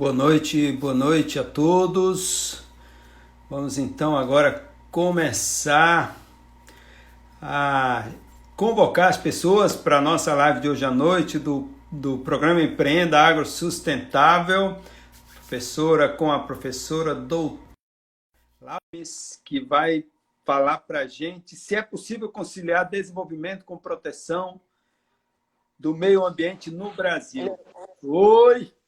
Boa noite, boa noite a todos. Vamos então agora começar a convocar as pessoas para a nossa live de hoje à noite do, do programa Empreenda Agro Sustentável, professora com a professora doutora que vai falar para a gente se é possível conciliar desenvolvimento com proteção do meio ambiente no Brasil. Oi!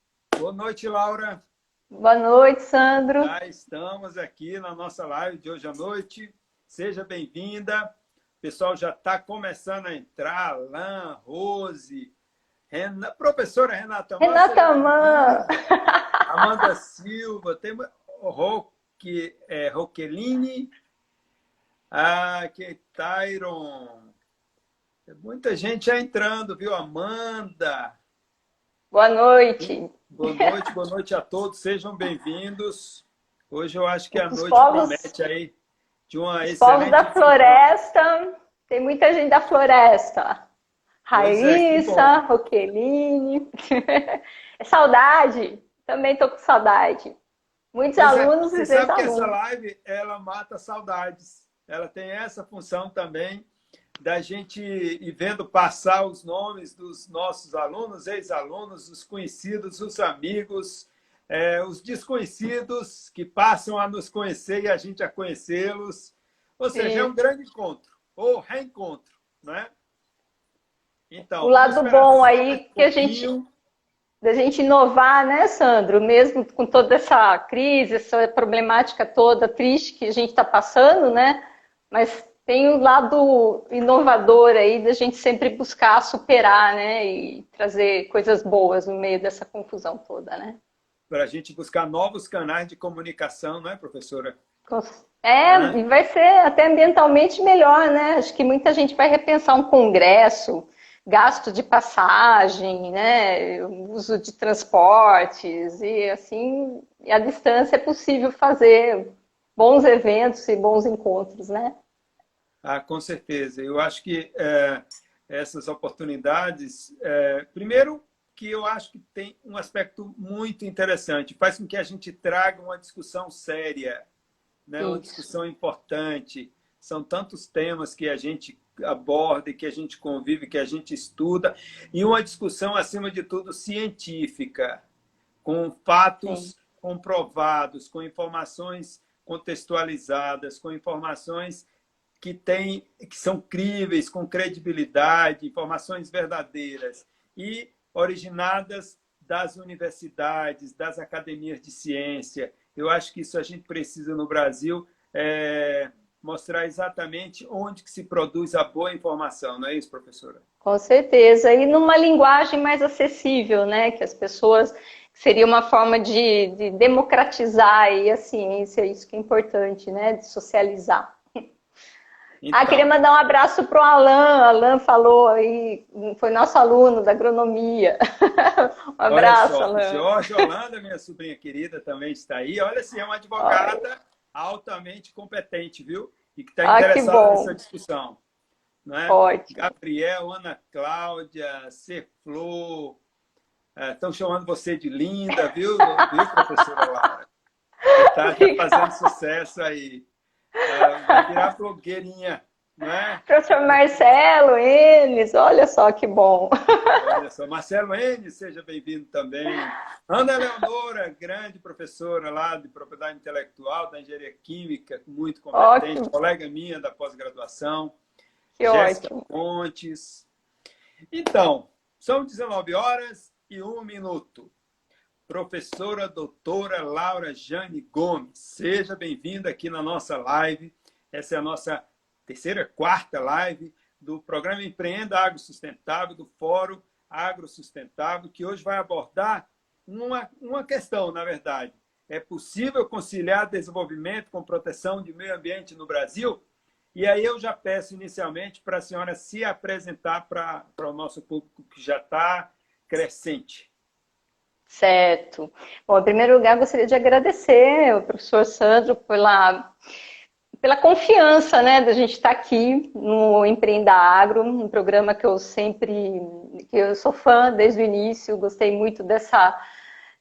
Boa noite, Laura. Boa noite, Sandro. Já estamos aqui na nossa live de hoje à noite. Seja bem-vinda. O pessoal já está começando a entrar. Alain, Rose, Rena... professora Renata Mann. Renata Mann. Amanda Silva, tem Roque, é, Roqueline, ah, que Tyron. Muita gente já entrando, viu? Amanda. Boa noite. Boa noite, boa noite a todos, sejam bem-vindos. Hoje eu acho que a Os noite povos, promete aí de uma excelente... povos da floresta, tem muita gente da floresta. É, Raíssa, é, Roqueline. é saudade, também tô com saudade. Muitos pois é, alunos é, e Você sabe que essa live, ela mata saudades. Ela tem essa função também da gente ir vendo passar os nomes dos nossos alunos, ex-alunos, os conhecidos, os amigos, é, os desconhecidos que passam a nos conhecer e a gente a conhecê-los. Ou seja, Sim. é um grande encontro, ou reencontro, né? Então, o lado bom aí que a gente da gente inovar, né, Sandro? Mesmo com toda essa crise, essa problemática toda triste que a gente está passando, né? Mas tem o um lado inovador aí da gente sempre buscar superar, né? E trazer coisas boas no meio dessa confusão toda, né? Para a gente buscar novos canais de comunicação, não é, professora? É, e vai ser até ambientalmente melhor, né? Acho que muita gente vai repensar um congresso, gasto de passagem, né? Uso de transportes, e assim, a distância é possível fazer bons eventos e bons encontros, né? Ah, com certeza. Eu acho que é, essas oportunidades, é, primeiro que eu acho que tem um aspecto muito interessante, faz com que a gente traga uma discussão séria, né? uma discussão importante. São tantos temas que a gente aborda, que a gente convive, que a gente estuda, e uma discussão, acima de tudo, científica, com fatos Sim. comprovados, com informações contextualizadas, com informações que, tem, que são críveis, com credibilidade, informações verdadeiras e originadas das universidades, das academias de ciência. Eu acho que isso a gente precisa no Brasil é, mostrar exatamente onde que se produz a boa informação, não é isso, professora? Com certeza, e numa linguagem mais acessível, né? Que as pessoas seria uma forma de, de democratizar a ciência, isso que é importante, né? De socializar. Então... Ah, queria mandar um abraço para o Alan. Alan falou aí, foi nosso aluno da agronomia. um abraço, só, Alan. Jorge Holanda, minha sobrinha querida, também está aí. Olha, se é uma advogada Olha. altamente competente, viu? E que está ah, interessada nessa discussão. Né? Ótimo. Gabriel, Ana Cláudia, Ceflor, estão é, chamando você de linda, viu, viu professora Laura? Está fazendo sucesso aí. É, virar blogueirinha, né? Professor Marcelo Enes, olha só que bom. Olha só, Marcelo Enes, seja bem-vindo também. Ana Leonora, grande professora lá de propriedade intelectual da engenharia química, muito competente, ótimo. colega minha da pós-graduação. Que Jéssica ótimo. Pontes. Então, são 19 horas e um minuto professora doutora Laura Jane Gomes. Seja bem-vinda aqui na nossa live. Essa é a nossa terceira, quarta live do programa Empreenda Agro Sustentável, do Fórum Agro Sustentável, que hoje vai abordar uma, uma questão, na verdade. É possível conciliar desenvolvimento com proteção de meio ambiente no Brasil? E aí eu já peço inicialmente para a senhora se apresentar para, para o nosso público que já está crescente. Certo. Bom, em primeiro lugar, gostaria de agradecer ao professor Sandro pela, pela confiança né, da gente estar aqui no Empreenda Agro, um programa que eu sempre, que eu sou fã desde o início, gostei muito dessa,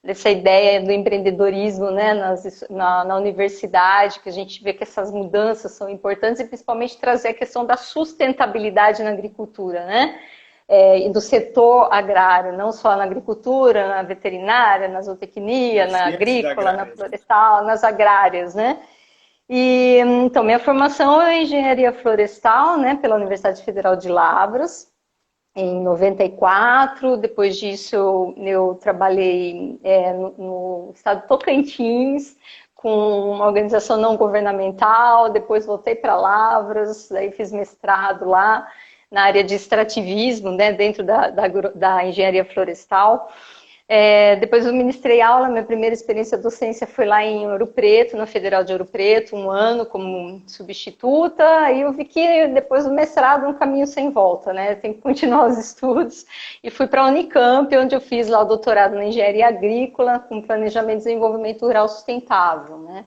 dessa ideia do empreendedorismo né, nas, na, na, universidade, que a gente vê que essas mudanças são importantes e principalmente trazer a questão da sustentabilidade na agricultura, né? É, do setor agrário, não só na agricultura, na veterinária, na zootecnia, na agrícola, na florestal, nas agrárias, né? E, então, minha formação é engenharia florestal, né, pela Universidade Federal de Lavras, em 94. Depois disso, eu, eu trabalhei é, no, no, estado Tocantins, com uma organização não governamental. Depois voltei para Lavras, daí fiz mestrado lá na área de extrativismo, né, dentro da, da, da engenharia florestal. É, depois eu ministrei aula, minha primeira experiência docência foi lá em Ouro Preto, na Federal de Ouro Preto, um ano como substituta, e eu vi que depois do mestrado um caminho sem volta, né? Tem que continuar os estudos, e fui para a Unicamp, onde eu fiz lá o doutorado na engenharia agrícola, com planejamento e desenvolvimento rural sustentável, né?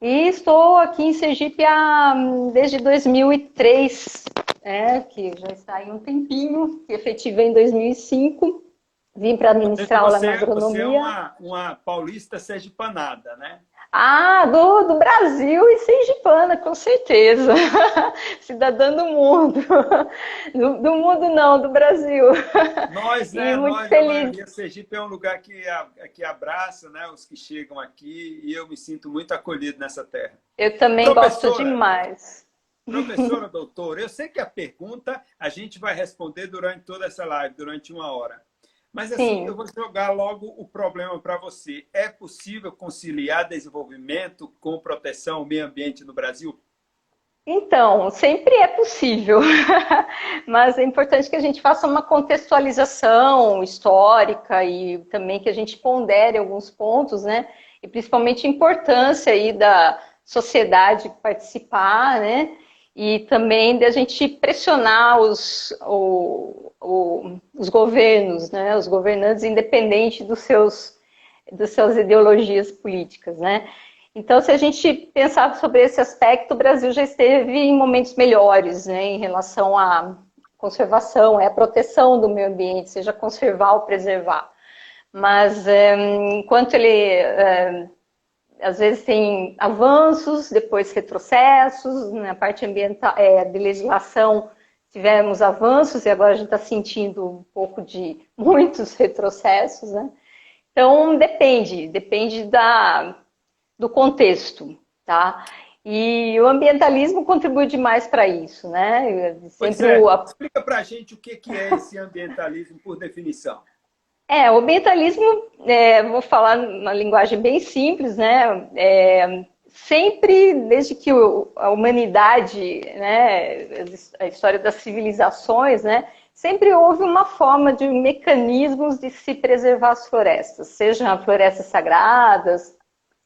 E estou aqui em Sergipe há, desde 2003, né, que já está aí um tempinho, que efetivei em 2005, Vim para administrar aula na agronomia. Você é uma, uma paulista sergipanada, né? Ah, do, do Brasil e sergipana, com certeza. Cidadã do mundo. Do, do, mundo não, do Brasil. Nós, né? muito nós, feliz. A Sergipe é um lugar que, que abraça né, os que chegam aqui e eu me sinto muito acolhido nessa terra. Eu também gosto demais. Professora, doutora, eu sei que a pergunta a gente vai responder durante toda essa live, durante uma hora. Mas assim, Sim. eu vou jogar logo o problema para você. É possível conciliar desenvolvimento com proteção ao meio ambiente no Brasil? Então, sempre é possível, mas é importante que a gente faça uma contextualização histórica e também que a gente pondere alguns pontos, né? E principalmente a importância aí da sociedade participar, né? E também da gente pressionar os, o, o, os governos, né, os governantes, independente dos seus, das suas ideologias políticas, né? Então, se a gente pensar sobre esse aspecto, o Brasil já esteve em momentos melhores, né, em relação à conservação, é a proteção do meio ambiente, seja conservar ou preservar. Mas, é, enquanto ele, é, às vezes, tem avanços, depois retrocessos, na parte ambiental, é, de legislação, tivemos avanços e agora a gente está sentindo um pouco de muitos retrocessos, né? Então, depende, depende da, do contexto, tá? E o ambientalismo contribui demais para isso, né? Sempre é. o... Explica para a gente o que é esse ambientalismo por definição. É, o ambientalismo, é, vou falar uma linguagem bem simples, né? É, sempre, desde que a humanidade, né, a história das civilizações, né, sempre houve uma forma de mecanismos de se preservar as florestas, sejam florestas sagradas,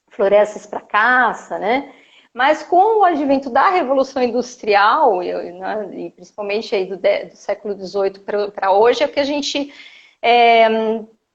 florestas para caça, né? Mas com o advento da Revolução Industrial, né, e principalmente aí do, do século XVIII para hoje, é que a gente é,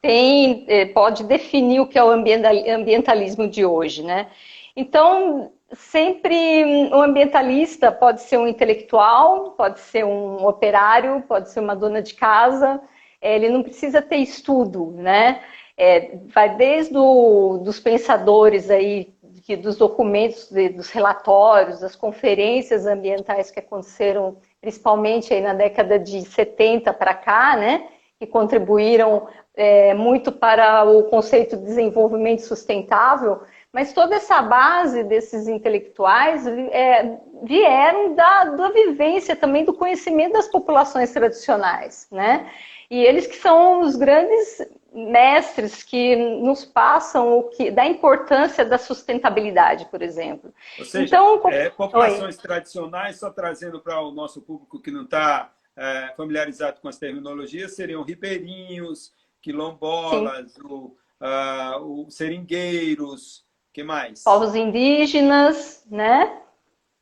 tem, é, pode definir o que é o ambientalismo de hoje, né? Então, sempre um ambientalista pode ser um intelectual, pode ser um operário, pode ser uma dona de casa, é, ele não precisa ter estudo, né? É, vai desde o, dos pensadores aí, que, dos documentos, de, dos relatórios, das conferências ambientais que aconteceram principalmente aí na década de 70 para cá, né? Que contribuíram é, muito para o conceito de desenvolvimento sustentável, mas toda essa base desses intelectuais é, vieram da, da vivência também do conhecimento das populações tradicionais, né? E eles que são os grandes mestres que nos passam o que da importância da sustentabilidade, por exemplo. Ou seja, então, é, populações Oi. tradicionais, só trazendo para o nosso público que não está é, familiarizado com as terminologias, seriam ribeirinhos, quilombolas, o, uh, o seringueiros, que mais? Povos indígenas, né?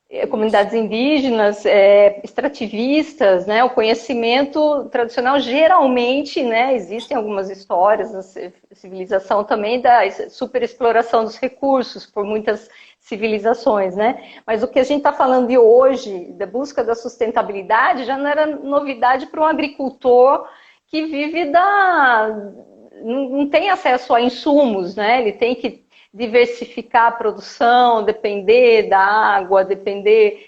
É, comunidades indígenas, é, extrativistas, né? O conhecimento tradicional geralmente, né? Existem algumas histórias na civilização também da superexploração dos recursos por muitas civilizações, né? Mas o que a gente está falando de hoje, da busca da sustentabilidade, já não era novidade para um agricultor que vive da não tem acesso a insumos, né? Ele tem que diversificar a produção, depender da água, depender,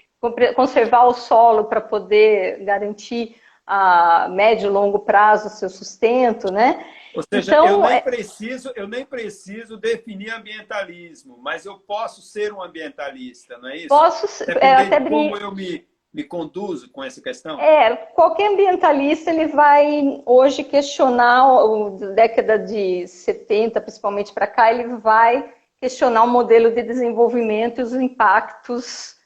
conservar o solo para poder garantir a médio e longo prazo o seu sustento, né? Ou seja, então, eu, nem é preciso, eu nem preciso definir ambientalismo, mas eu posso ser um ambientalista, não é isso? Posso, é, até como eu me, me conduzo com essa questão? É, qualquer ambientalista ele vai hoje questionar, da década de 70, principalmente para cá, ele vai questionar o modelo de desenvolvimento e os impactos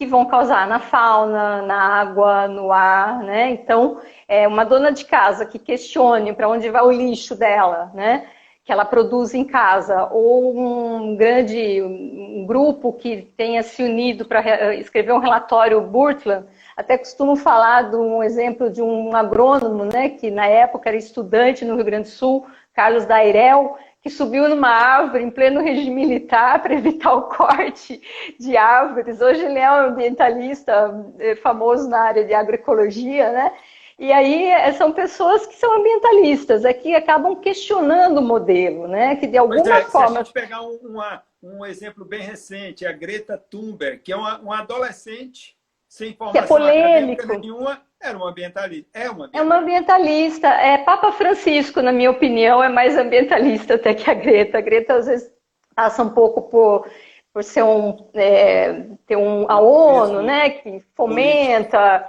que vão causar na fauna, na água, no ar, né? Então, é uma dona de casa que questione para onde vai o lixo dela, né? Que ela produz em casa, ou um grande um grupo que tenha se unido para escrever um relatório Burtland, até costumo falar de um exemplo de um agrônomo, né, que na época era estudante no Rio Grande do Sul, Carlos Dairel, que subiu numa árvore em pleno regime militar para evitar o corte de árvores. Hoje ele é um ambientalista eh, famoso na área de agroecologia, né? E aí eh, são pessoas que são ambientalistas, é que acabam questionando o modelo, né? Que de alguma é, forma. Se a gente pegar um, uma, um exemplo bem recente, a Greta Thunberg, que é uma, uma adolescente sem formação que é polêmico. nenhuma, era uma ambientalista. É uma ambientalista. É uma ambientalista. É, Papa Francisco, na minha opinião, é mais ambientalista até que a Greta. A Greta, às vezes, passa um pouco por, por ser um, é, ter um, a ONU, né, que fomenta.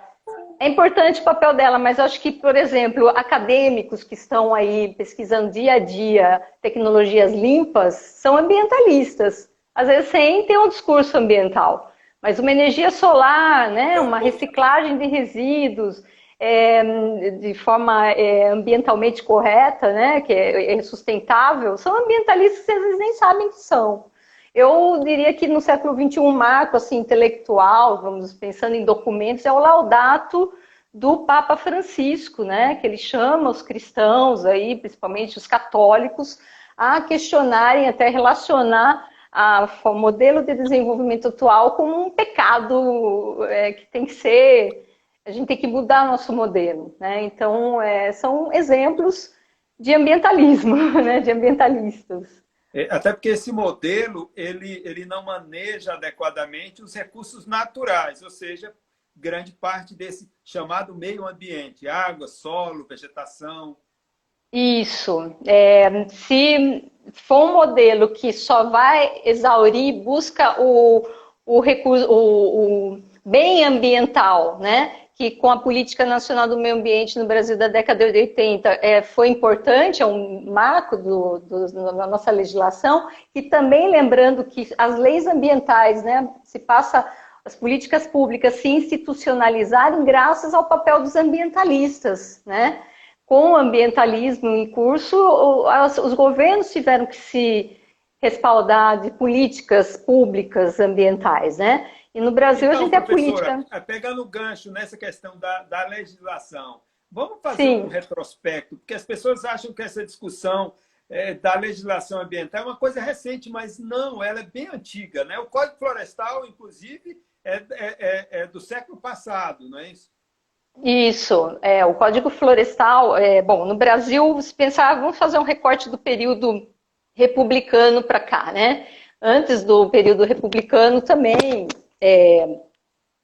É importante o papel dela, mas acho que, por exemplo, acadêmicos que estão aí pesquisando dia a dia tecnologias limpas são ambientalistas, às vezes sem ter um discurso ambiental. Mas uma energia solar, né, uma reciclagem de resíduos é, de forma é, ambientalmente correta, né, que é, é, sustentável, são ambientalistas que às vezes nem sabem que são. Eu diria que no século XXI, um marco assim, intelectual, vamos pensando em documentos, é o Laudato do Papa Francisco, né, que ele chama os cristãos, aí, principalmente os católicos, a questionarem, até relacionar o modelo de desenvolvimento atual como um pecado é, que tem que ser. A gente tem que mudar nosso modelo. Né? Então, é, são exemplos de ambientalismo, né? de ambientalistas. É, até porque esse modelo ele, ele não maneja adequadamente os recursos naturais, ou seja, grande parte desse chamado meio ambiente, água, solo, vegetação. Isso. É, se for um modelo que só vai exaurir, busca o, o, recurso, o, o bem ambiental, né? que com a Política Nacional do Meio Ambiente no Brasil da década de 80 é, foi importante, é um marco do, do, da nossa legislação, e também lembrando que as leis ambientais, né, se passa as políticas públicas se institucionalizarem graças ao papel dos ambientalistas, né? Com o ambientalismo em curso, os governos tiveram que se respaldar de políticas públicas ambientais, né? E no Brasil então, a gente é política. É, pegando o gancho nessa questão da, da legislação, vamos fazer Sim. um retrospecto, porque as pessoas acham que essa discussão é, da legislação ambiental é uma coisa recente, mas não, ela é bem antiga, né? O Código Florestal, inclusive, é, é, é, é do século passado, não é isso? Isso, é, o Código Florestal, é, bom, no Brasil, se pensar, vamos fazer um recorte do período republicano para cá, né? Antes do período republicano também, é,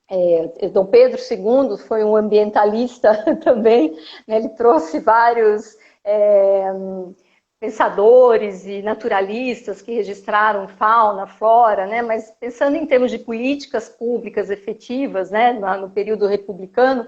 é, Dom Pedro II foi um ambientalista também, né? ele trouxe vários é, pensadores e naturalistas que registraram fauna, flora, né? mas pensando em termos de políticas públicas efetivas, né? no período republicano,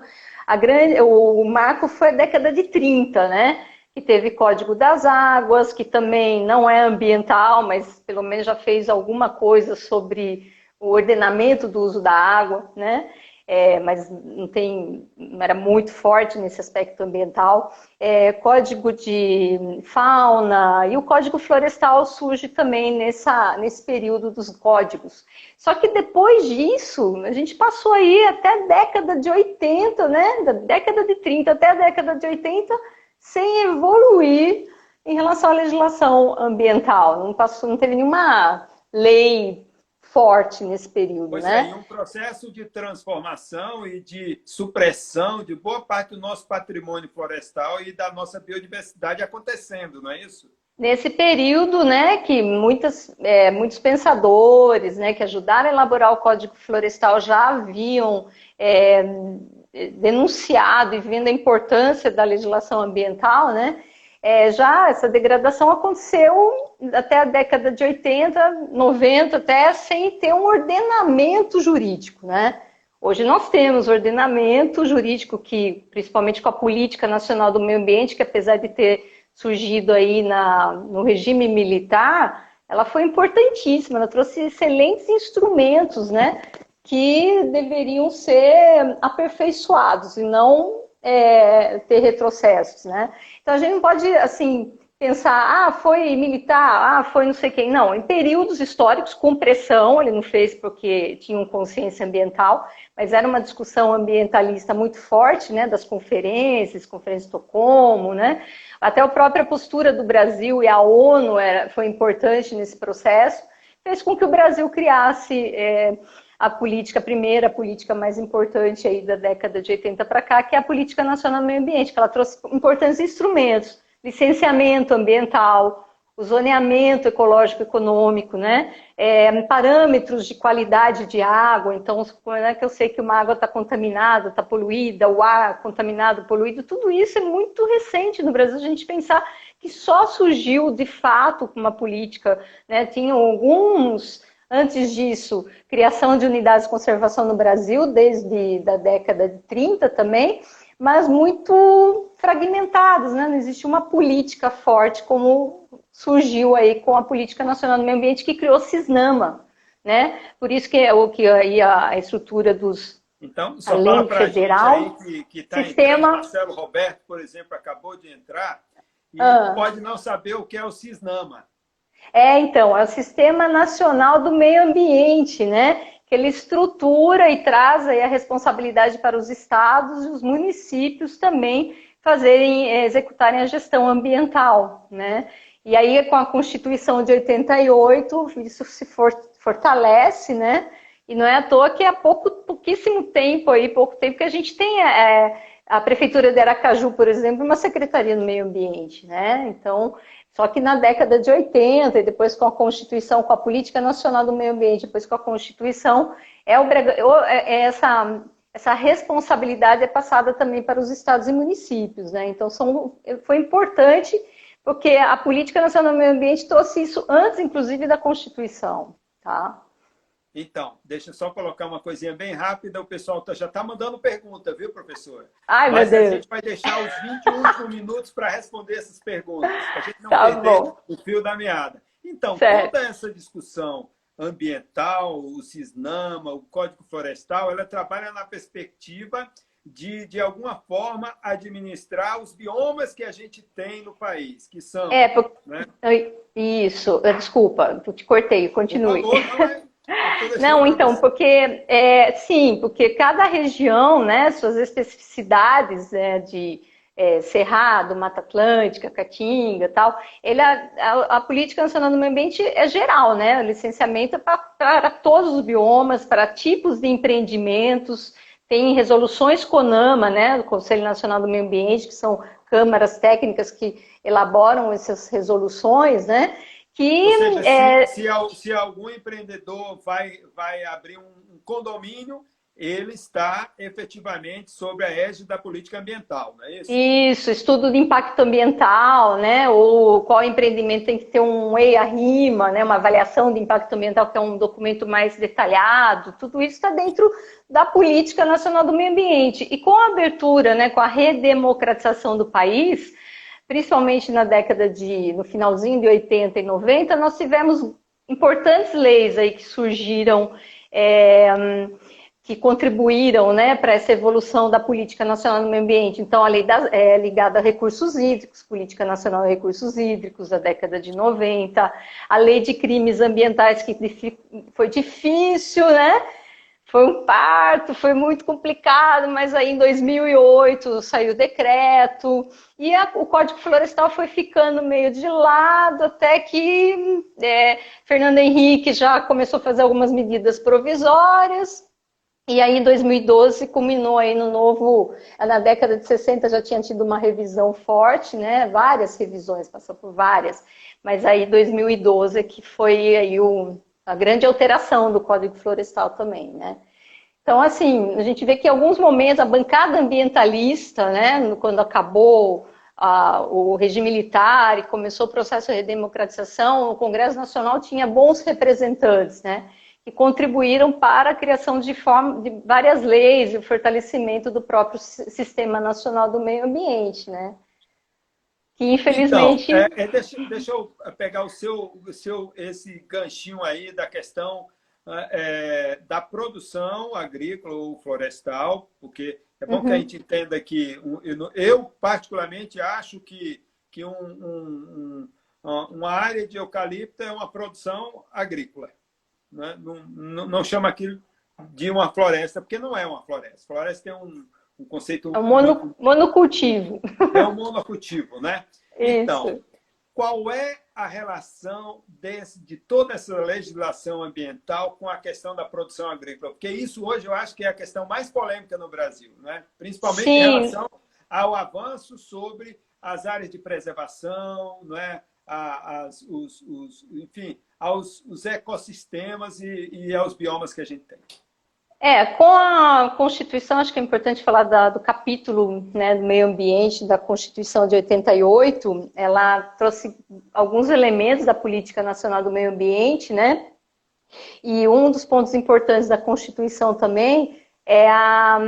a grande, o marco foi a década de 30, né? Que teve Código das Águas, que também não é ambiental, mas pelo menos já fez alguma coisa sobre o ordenamento do uso da água, né? é, mas não tem, não era muito forte nesse aspecto ambiental. É, código de fauna e o código florestal surge também nessa, nesse período dos códigos. Só que depois disso, a gente passou aí até a década de 80, né? Da década de 30 até a década de 80, sem evoluir em relação à legislação ambiental. Não, passou, não teve nenhuma lei forte nesse período, pois né? É, um processo de transformação e de supressão de boa parte do nosso patrimônio florestal e da nossa biodiversidade acontecendo, não é isso? Nesse período, né, que muitas, é, muitos pensadores, né, que ajudaram a elaborar o Código Florestal já haviam é, denunciado e vendo a importância da legislação ambiental, né, é, já essa degradação aconteceu até a década de 80, 90, até sem ter um ordenamento jurídico, né? Hoje nós temos ordenamento jurídico que, principalmente com a política nacional do meio ambiente, que apesar de ter surgido aí na, no regime militar, ela foi importantíssima, ela trouxe excelentes instrumentos, né? Que deveriam ser aperfeiçoados e não é, ter retrocessos, né? Então a gente não pode, assim, pensar, ah, foi militar, ah, foi não sei quem. Não, em períodos históricos, com pressão, ele não fez porque tinha consciência ambiental, mas era uma discussão ambientalista muito forte, né, das conferências, conferência de Estocolmo, né? Até a própria postura do Brasil e a ONU era, foi importante nesse processo, fez com que o Brasil criasse é, a política, a primeira política mais importante aí da década de 80 para cá, que é a Política Nacional do Meio Ambiente, que ela trouxe importantes instrumentos, licenciamento ambiental, o zoneamento ecológico econômico, né? É, parâmetros de qualidade de água, então, é que eu sei que uma água está contaminada, está poluída, o ar contaminado, poluído, tudo isso é muito recente no Brasil, a gente pensar que só surgiu de fato uma política, né? Tinham alguns Antes disso, criação de unidades de conservação no Brasil, desde a década de 30 também, mas muito fragmentadas, né? Não existe uma política forte como surgiu aí com a Política Nacional do Meio Ambiente que criou o CISNAMA, né? Por isso que é o que aí a estrutura dos então, só fala para federal, aí que está sistema... Marcelo Roberto, por exemplo, acabou de entrar e ah. pode não saber o que é o CISNAMA. É, então, é o Sistema Nacional do Meio Ambiente, né? Que ele estrutura e traz a responsabilidade para os estados e os municípios também fazerem, eh, executarem a gestão ambiental, né? E aí, com a Constituição de 88, isso se fortalece, né? E não é à toa que há pouco, pouquíssimo tempo aí, pouco tempo que a gente tem é, a Prefeitura de Aracaju, por exemplo, uma Secretaria do Meio Ambiente, né? Então, só que na década de 80, e depois com a Constituição, com a Política Nacional do Meio Ambiente, depois com a Constituição, é, é, é essa, essa responsabilidade é passada também para os estados e municípios. Né? Então, são, foi importante, porque a Política Nacional do Meio Ambiente trouxe isso antes, inclusive, da Constituição. Tá? Então, deixa eu só colocar uma coisinha bem rápida. O pessoal tá, já está mandando pergunta, viu, professora? Ai, Mas meu Deus. a gente vai deixar os 20 últimos minutos para responder essas perguntas, para a gente não tá perder bom. o fio da meada. Então, certo. toda essa discussão ambiental, o CISNAMA, o Código Florestal, ela trabalha na perspectiva de, de alguma forma, administrar os biomas que a gente tem no país, que são... É, porque... né? isso, desculpa, te cortei, continue. Por favor, não é não, então, porque é, sim, porque cada região, né, suas especificidades né, de é, Cerrado, Mata Atlântica, Caatinga tal, ele, a, a, a, Política Nacional do Meio Ambiente é geral, né? O licenciamento é para todos os biomas, para tipos de empreendimentos, tem resoluções CONAMA, né, do Conselho Nacional do Meio Ambiente, que são câmaras técnicas que elaboram essas resoluções, né? Que, seja, é... se, se, se, algum empreendedor vai, vai abrir um, um condomínio, ele está efetivamente sob a égide da política ambiental, não é isso? Isso, estudo de impacto ambiental, né? Ou qual empreendimento tem que ter um EIA-RIMA, né? Uma avaliação de impacto ambiental, que é um documento mais detalhado. Tudo isso está dentro da política nacional do meio ambiente. E com a abertura, né? Com a redemocratização do país, principalmente na década de, no finalzinho de 80 e 90, nós tivemos importantes leis aí que surgiram, é, que contribuíram né, para essa evolução da política nacional do meio ambiente. Então, a lei da, é, ligada a recursos hídricos, Política Nacional de Recursos Hídricos, da década de 90, a lei de crimes ambientais, que foi difícil, né? Foi um parto, foi muito complicado, mas aí em 2008 saiu o decreto e a, o Código Florestal foi ficando meio de lado até que é, Fernando Henrique já começou a fazer algumas medidas provisórias e aí em 2012 culminou aí no novo, na década de 60 já tinha tido uma revisão forte, né? Várias revisões, passou por várias, mas aí 2012 é que foi aí o a grande alteração do Código Florestal também, né? Então, assim, a gente vê que em alguns momentos a bancada ambientalista, né, quando acabou o regime militar e começou o processo de redemocratização, o Congresso Nacional tinha bons representantes, né, que contribuíram para a criação de, forma, de várias leis e o fortalecimento do próprio Sistema Nacional do Meio Ambiente, né que infelizmente... Então, é, é, deixa, deixa, eu pegar o seu, o seu, esse ganchinho aí da questão é, da produção agrícola ou florestal, porque é bom uhum. que a uhum. gente entenda que eu, eu particularmente acho que, que um, um, um, uma área de eucalipto é uma produção agrícola. Né? Não, não, não chama aquilo de uma floresta, porque não é uma floresta. Floresta tem um, um conceito. É um mono, monocultivo. É um monocultivo, né? Então, qual é a relação desse, de toda essa legislação ambiental com a questão da produção agrícola? Porque isso hoje eu acho que é a questão mais polêmica no Brasil, né? principalmente Sim. em relação ao avanço sobre as áreas de preservação, não é? as, os, os, enfim, aos os ecossistemas e, e aos biomas que a gente tem. É, com a Constituição, acho que é importante falar da, do capítulo né, do meio ambiente da Constituição de 88, ela trouxe alguns elementos da Política Nacional do Meio Ambiente, né? E um dos pontos importantes da Constituição também é a,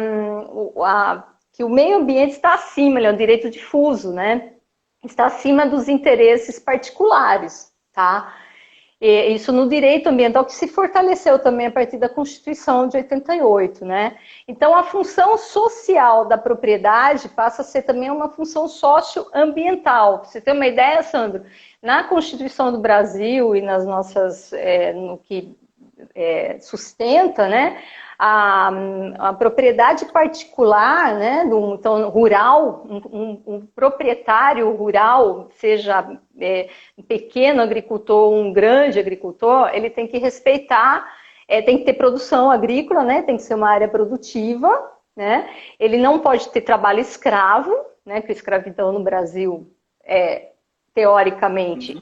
a, que o meio ambiente está acima, ele é um direito difuso, né? Está acima dos interesses particulares, tá? Isso no direito ambiental que se fortaleceu também a partir da Constituição de 88, né? Então a função social da propriedade passa a ser também uma função socioambiental. Você ter uma ideia, Sandro, na Constituição do Brasil e nas nossas é, no que é, sustenta, né? A, a propriedade particular, né, do, então, rural, um, um, um proprietário rural, seja é, um pequeno agricultor, um grande agricultor, ele tem que respeitar, é, tem que ter produção agrícola, né, tem que ser uma área produtiva, né, ele não pode ter trabalho escravo, né, que a escravidão no Brasil é, teoricamente,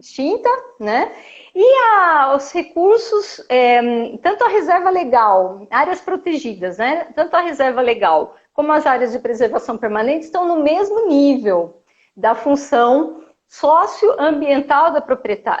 extinta, né? E a, os recursos, é, tanto a reserva legal, áreas protegidas, né? Tanto a reserva legal como as áreas de preservação permanente estão no mesmo nível da função socioambiental da,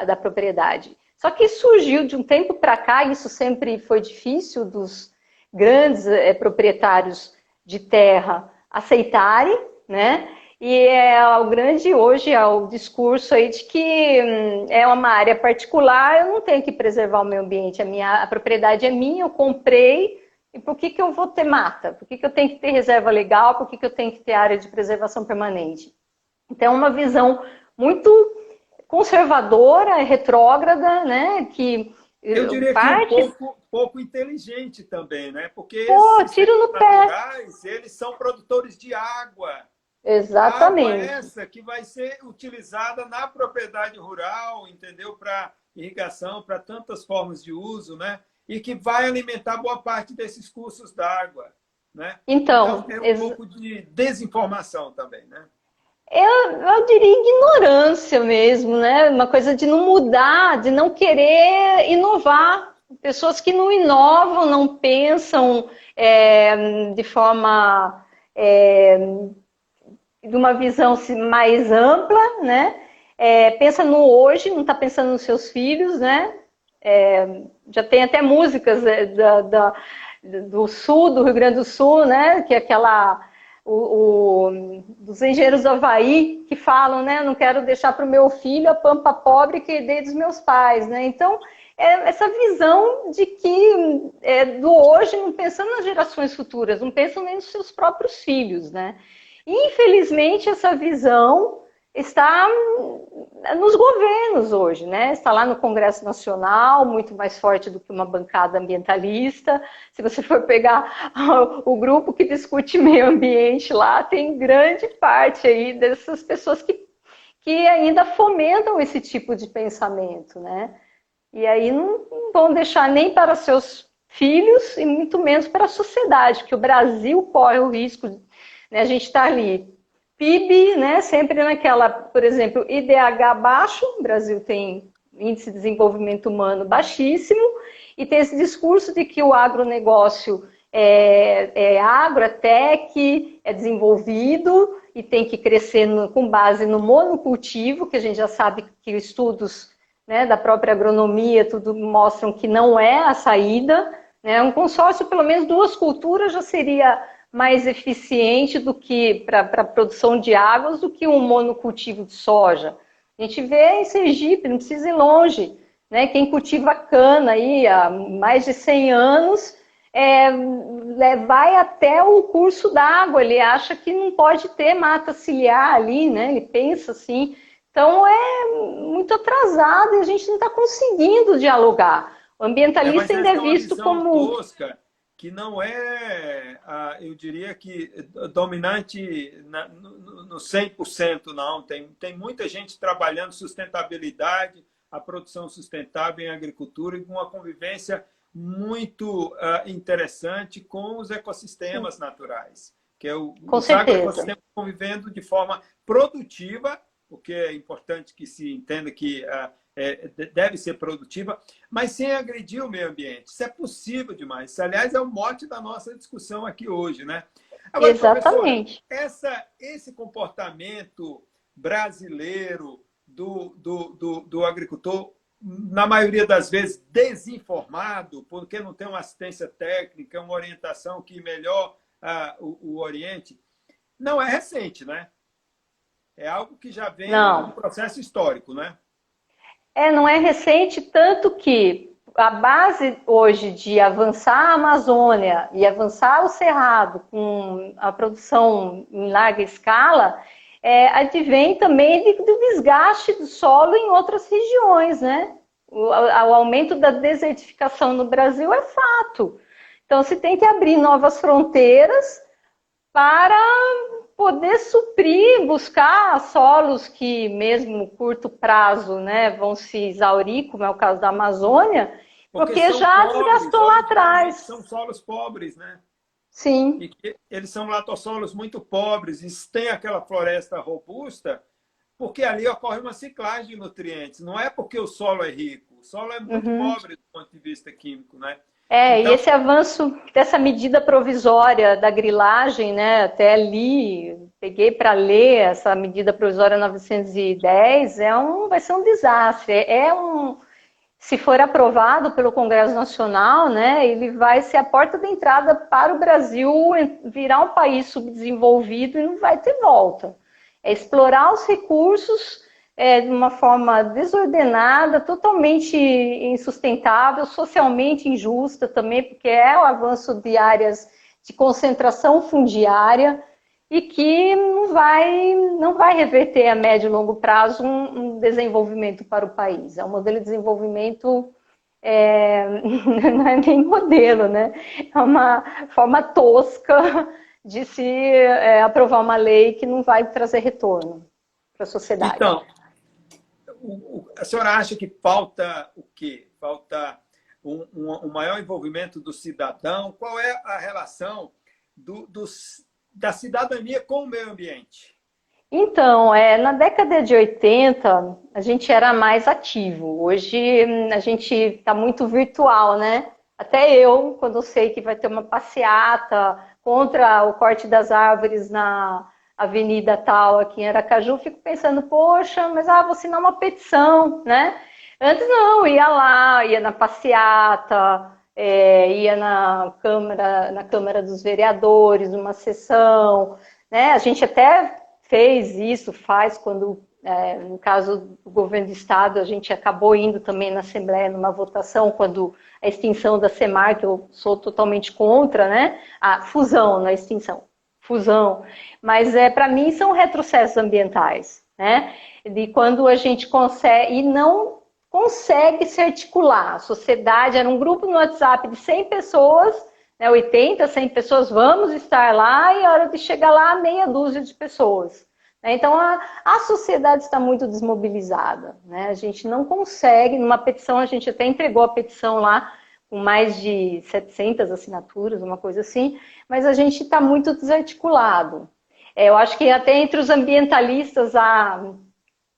da propriedade. Só que surgiu de um tempo para cá, isso sempre foi difícil dos grandes é, proprietários de terra aceitarem, né? E é o grande hoje é o discurso aí de que hum, é uma área particular, eu não tenho que preservar o meio ambiente, a minha a propriedade é minha, eu comprei, e por que, que eu vou ter mata? Por que, que eu tenho que ter reserva legal? Por que, que eu tenho que ter área de preservação permanente? Então, é uma visão muito conservadora, retrógrada, né? Que eu diria parte... que um pouco, pouco inteligente também, né? Porque Pô, tiro no pé. eles são produtores de água. Exatamente. Água essa que vai ser utilizada na propriedade rural, entendeu? Para irrigação, para tantas formas de uso, né? E que vai alimentar boa parte desses cursos d'água, né? Então, então tem um pouco de desinformação também, né? Eu, eu diria ignorância mesmo, né? Uma coisa de não mudar, de não querer inovar. Pessoas que não inovam, não pensam é, de forma é, de uma visão mais ampla, né? É, pensa no hoje, não está pensando nos seus filhos, né? É, já tem até músicas é, da, da, do sul, do Rio Grande do Sul, né? Que é aquela o, o, dos engenheiros do Havaí que falam, né? Não quero deixar para o meu filho a pampa pobre que herdei dos meus pais, né? Então é essa visão de que é, do hoje, não pensando nas gerações futuras, não pensam nem nos seus próprios filhos, né? Infelizmente, essa visão está nos governos hoje, né? Está lá no Congresso Nacional, muito mais forte do que uma bancada ambientalista. Se você for pegar o grupo que discute meio ambiente lá, tem grande parte aí dessas pessoas que, que ainda fomentam esse tipo de pensamento, né? E aí não vão deixar nem para seus filhos e muito menos para a sociedade, que o Brasil corre o risco, né? A gente está ali PIB, né, sempre naquela, por exemplo, IDH baixo, o Brasil tem índice de desenvolvimento humano baixíssimo, e tem esse discurso de que o agronegócio é, é agro, é tech, é desenvolvido e tem que crescer no, com base no monocultivo, que a gente já sabe que estudos né, da própria agronomia tudo mostram que não é a saída. Né, um consórcio, pelo menos duas culturas, já seria mais eficiente do que para a produção de águas do que um monocultivo de soja. A gente vê em Sergipe, não precisa ir longe, né? Quem cultiva cana aí há mais de 100 anos é, vai até o curso d'água, ele acha que não pode ter mata ciliar ali, né? Ele pensa assim. Então é muito atrasado e a gente não está conseguindo dialogar. O ambientalista é, ainda é visto como. Tosca que não é, eu diria que dominante no 100%, não. Tem, tem muita gente trabalhando sustentabilidade, a produção sustentável em agricultura e com uma convivência muito interessante com os ecossistemas Sim. naturais. Que é o, com os certeza. convivendo de forma produtiva, o que é importante que se entenda que é, deve ser produtiva, mas sem agredir o meio ambiente. Isso é possível demais. Isso, aliás, é o mote da nossa discussão aqui hoje, né? Agora, Exatamente. Essa, esse comportamento brasileiro do, do, do, do agricultor, na maioria das vezes desinformado, porque não tem uma assistência técnica, uma orientação que melhor uh, o, o Oriente, não é recente, né? É algo que já vem no um processo histórico, né? É, não é recente, tanto que a base hoje de avançar a Amazônia e avançar o Cerrado com a produção em larga escala, é, advém também do desgaste do solo em outras regiões, né? O, o aumento da desertificação no Brasil é fato. Então, se tem que abrir novas fronteiras para poder suprir, buscar solos que, mesmo curto prazo, né, vão se exaurir, como é o caso da Amazônia, porque, porque já pobres, desgastou lá atrás. São solos pobres, né? Sim. E eles são latossolos muito pobres, e tem aquela floresta robusta, porque ali ocorre uma ciclagem de nutrientes. Não é porque o solo é rico, o solo é muito uhum. pobre do ponto de vista químico, né? É, então... e esse avanço dessa medida provisória da grilagem, né, até ali, peguei para ler essa medida provisória 910, é um, vai ser um desastre. É um, se for aprovado pelo Congresso Nacional, né, ele vai ser a porta de entrada para o Brasil virar um país subdesenvolvido e não vai ter volta. É explorar os recursos é, de uma forma desordenada, totalmente insustentável, socialmente injusta também, porque é o avanço de áreas de concentração fundiária e que não vai, não vai reverter a médio e longo prazo um, um desenvolvimento para o país. É um modelo de desenvolvimento é, não é nem modelo, né? É uma forma tosca de se é, aprovar uma lei que não vai trazer retorno para a sociedade. Então, a senhora acha que falta o quê? Falta um, um, um maior envolvimento do cidadão? Qual é a relação do, dos, da cidadania com o meio ambiente? Então, é, na década de 80, a gente era mais ativo. Hoje, a gente está muito virtual, né? Até eu, quando sei que vai ter uma passeata contra o corte das árvores na, avenida tal aqui em Aracaju, fico pensando, poxa, mas ah, vou assinar uma petição, né? Antes não, ia lá, ia na passeata, é, ia na Câmara, na Câmara dos Vereadores, numa sessão, né? A gente até fez isso, faz quando, é, no caso do governo do estado, a gente acabou indo também na Assembleia numa votação quando a extinção da SEMAR, que eu sou totalmente contra, né? A fusão na extinção fusão. Mas é, para mim são retrocessos ambientais. né? De quando a gente consegue, e não consegue se articular. A sociedade era um grupo no WhatsApp de 100 pessoas, né, 80, 100 pessoas, vamos estar lá, e a hora de chegar lá, meia dúzia de pessoas. Né? Então, a, a sociedade está muito desmobilizada. Né? A gente não consegue, numa petição, a gente até entregou a petição lá, com mais de 700 assinaturas, uma coisa assim, mas a gente está muito desarticulado. É, eu acho que até entre os ambientalistas há,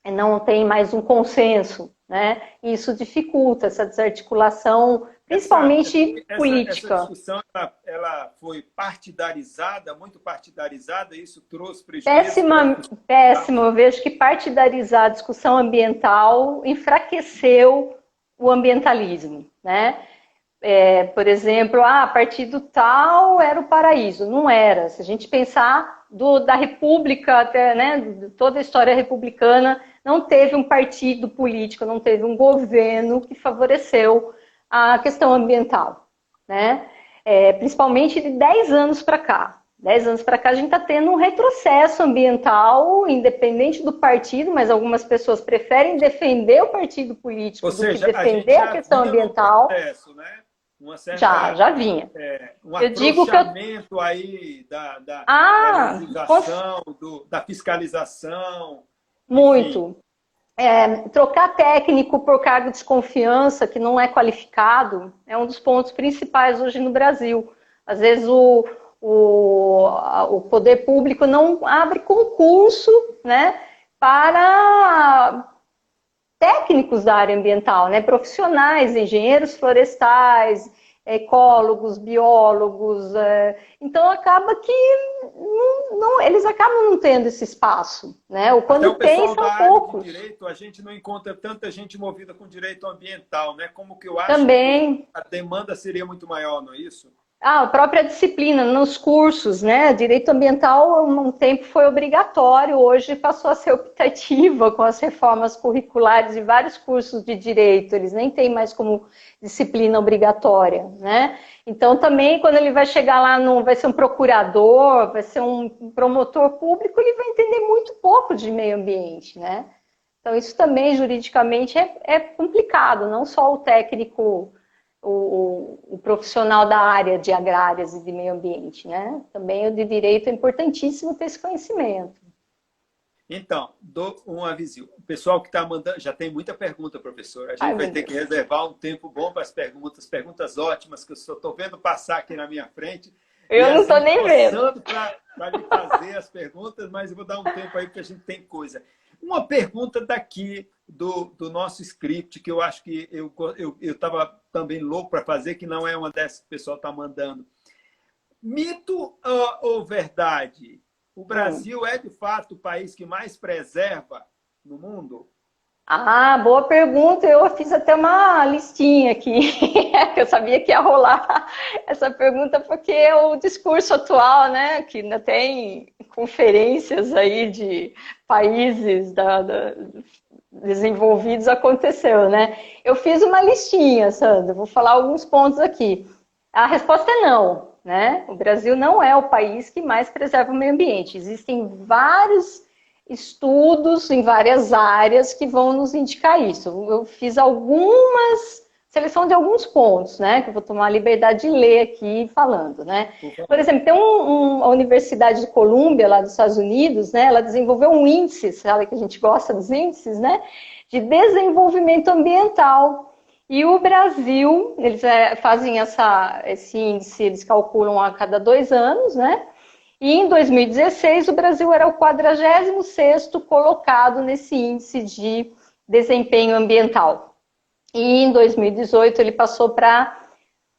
não tem mais um consenso, né? E isso dificulta essa desarticulação, principalmente essa, política. Essa discussão ela, ela, foi partidarizada, muito partidarizada, isso trouxe prejuízo. Péssima, péssimo. Eu vejo que partidarizar a discussão ambiental enfraqueceu o ambientalismo, né? É, por exemplo, ah, partido tal era o paraíso. Não era. Se a gente pensar do, da República, até, né, toda a história republicana, não teve um partido político, não teve um governo que favoreceu a questão ambiental. Né? É, principalmente de 10 anos para cá. 10 anos para cá a gente está tendo um retrocesso ambiental, independente do partido, mas algumas pessoas preferem defender o partido político Ou do seja, que defender a, a questão ambiental. Processo, né? Uma certa, já, já vinha. É, um eu digo que eu... aí da, da, ah, da do, da fiscalização. Muito. É, trocar técnico por cargo de desconfiança, que não é qualificado, é um dos pontos principais hoje no Brasil. Às vezes o, o, o poder público não abre concurso né, para técnicos da área ambiental, né, profissionais, engenheiros florestais, ecólogos, biólogos. É, então acaba que não, não, eles acabam não tendo esse espaço, né? Ou quando tem são poucos. direito, a gente não encontra tanta gente movida com direito ambiental, né? Como que eu acho Também. que a demanda seria muito maior, não é isso? Ah, a própria disciplina nos cursos, né? Direito ambiental um tempo foi obrigatório, hoje passou a ser optativa com as reformas curriculares de vários cursos de direito, eles nem têm mais como disciplina obrigatória, né? Então também quando ele vai chegar lá, no, vai ser um procurador, vai ser um promotor público, ele vai entender muito pouco de meio ambiente, né? Então isso também juridicamente é, é complicado, não só o técnico o, o, profissional da área de agrárias e de meio ambiente, né? Também o de direito é importantíssimo ter esse conhecimento. Então, dou um aviso. O pessoal que está mandando, já tem muita pergunta, professor. A gente Ai, vai ter Deus. que reservar um tempo bom para as perguntas, perguntas ótimas que eu estou vendo passar aqui na minha frente. Eu não estou assim, nem vendo. Para lhe fazer as perguntas, mas eu vou dar um tempo aí porque a gente tem coisa. Uma pergunta daqui do, do nosso script, que eu acho que eu estava eu, também louco para fazer, que não é uma dessas que o pessoal está mandando. Mito ou, ou verdade? O Brasil é, de fato, o país que mais preserva no mundo? Ah, boa pergunta. Eu fiz até uma listinha aqui, que eu sabia que ia rolar essa pergunta, porque o discurso atual, né, que ainda tem conferências aí de países da, da, desenvolvidos aconteceu, né? Eu fiz uma listinha, Sandra, vou falar alguns pontos aqui. A resposta é não, né? O Brasil não é o país que mais preserva o meio ambiente. Existem vários estudos em várias áreas que vão nos indicar isso. Eu fiz algumas seleção de alguns pontos, né? Que eu vou tomar a liberdade de ler aqui falando, né? Por exemplo, tem um, um, a Universidade de Colômbia, lá dos Estados Unidos, né? Ela desenvolveu um índice, sabe que a gente gosta dos índices, né? De desenvolvimento ambiental. E o Brasil, eles é, fazem essa, esse índice, eles calculam a cada dois anos, né? E em 2016, o Brasil era o 46º colocado nesse índice de desempenho ambiental. E em 2018 ele passou para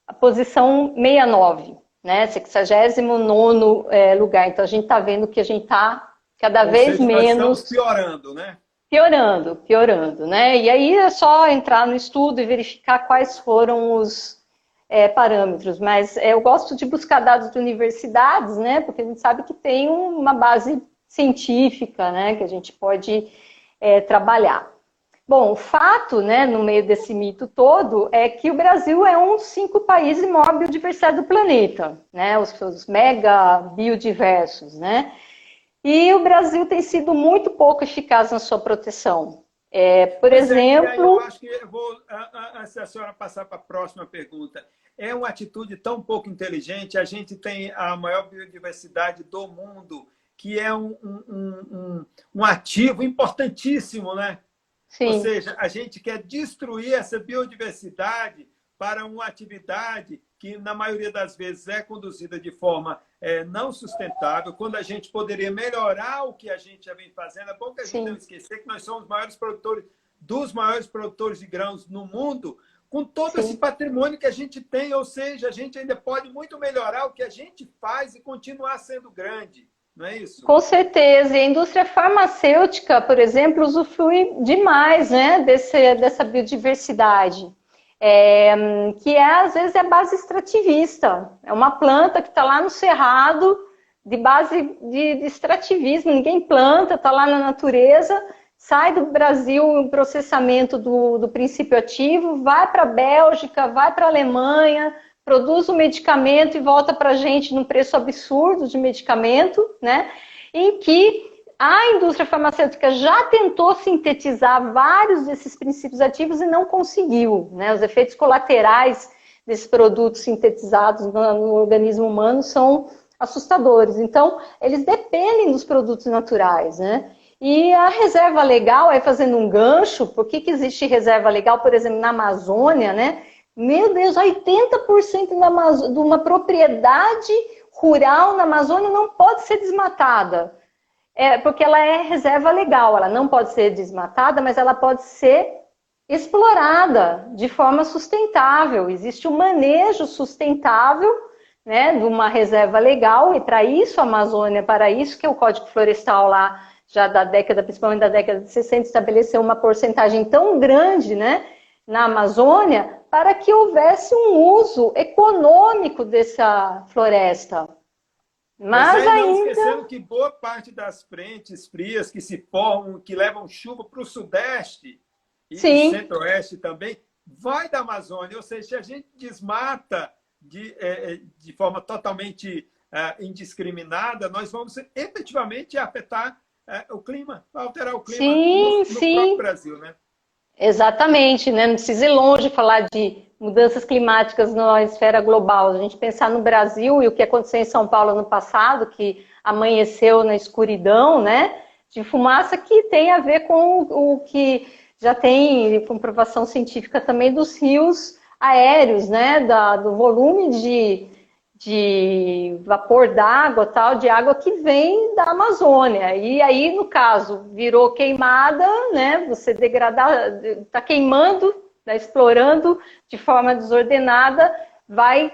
a posição 69, né? 69 é, lugar. Então a gente está vendo que a gente está cada Ou vez seja, menos. piorando, né? Piorando, piorando, né? E aí é só entrar no estudo e verificar quais foram os é, parâmetros. Mas é, eu gosto de buscar dados de universidades, né? Porque a gente sabe que tem uma base científica, né? Que a gente pode é, trabalhar. Bom, o fato, né, no meio desse mito todo, é que o Brasil é um dos cinco países maior biodiversidade do planeta, né, os seus mega biodiversos, né. E o Brasil tem sido muito pouco eficaz na sua proteção. É, por Mas exemplo. É, eu acho que eu vou, antes da senhora passar para a próxima pergunta, é uma atitude tão pouco inteligente. A gente tem a maior biodiversidade do mundo, que é um, um, um, um ativo importantíssimo, né? Sim. Ou seja, a gente quer destruir essa biodiversidade para uma atividade que, na maioria das vezes, é conduzida de forma é, não sustentável, quando a gente poderia melhorar o que a gente já vem fazendo. É bom que a gente Sim. não esquecer que nós somos os maiores produtores, dos maiores produtores de grãos no mundo, com todo Sim. esse patrimônio que a gente tem, ou seja, a gente ainda pode muito melhorar o que a gente faz e continuar sendo grande. Não é isso? Com certeza. E a indústria farmacêutica, por exemplo, usufrui demais né, desse, dessa biodiversidade. É, que é, às vezes, é base extrativista. É uma planta que está lá no cerrado, de base de, de extrativismo. Ninguém planta, está lá na natureza, sai do Brasil o processamento do, do princípio ativo, vai para a Bélgica, vai para a Alemanha, produz o medicamento e volta para a gente num preço absurdo de medicamento, né? Em que a indústria farmacêutica já tentou sintetizar vários desses princípios ativos e não conseguiu, né? Os efeitos colaterais desses produtos sintetizados no, organismo humano são assustadores. Então, eles dependem dos produtos naturais, né? E a reserva legal, aí fazendo um gancho, por que, que existe reserva legal, por exemplo, na Amazônia, né? Meu Deus, 80% de uma propriedade rural na Amazônia não pode ser desmatada. É, porque ela é reserva legal, ela não pode ser desmatada, mas ela pode ser explorada de forma sustentável. Existe um manejo sustentável né, de uma reserva legal, e para isso a Amazônia, para isso que o Código Florestal lá já da década, principalmente da década de 60, estabeleceu uma porcentagem tão grande né, na Amazônia para que houvesse um uso econômico dessa floresta. Mas, Mas ainda... não esquecendo que boa parte das frentes frias que se formam, que levam chuva para o sudeste e centro-oeste também, vai da Amazônia. Ou seja, se a gente desmata de, é, é de forma totalmente é, indiscriminada, nós vamos efetivamente afetar o clima, alterar o clima sim, no, no sim. próprio Brasil, né? Exatamente, né? Não precisa ir longe falar de mudanças climáticas na esfera global. A gente pensar no Brasil e o que aconteceu em São Paulo no passado, que amanheceu na escuridão, né? De fumaça que tem a ver com o que já tem comprovação científica também dos rios aéreos, né? Da, do volume de de vapor d'água, tal, de água que vem da Amazônia. E aí, no caso, virou queimada, né? Você degradar, está queimando, está explorando de forma desordenada, vai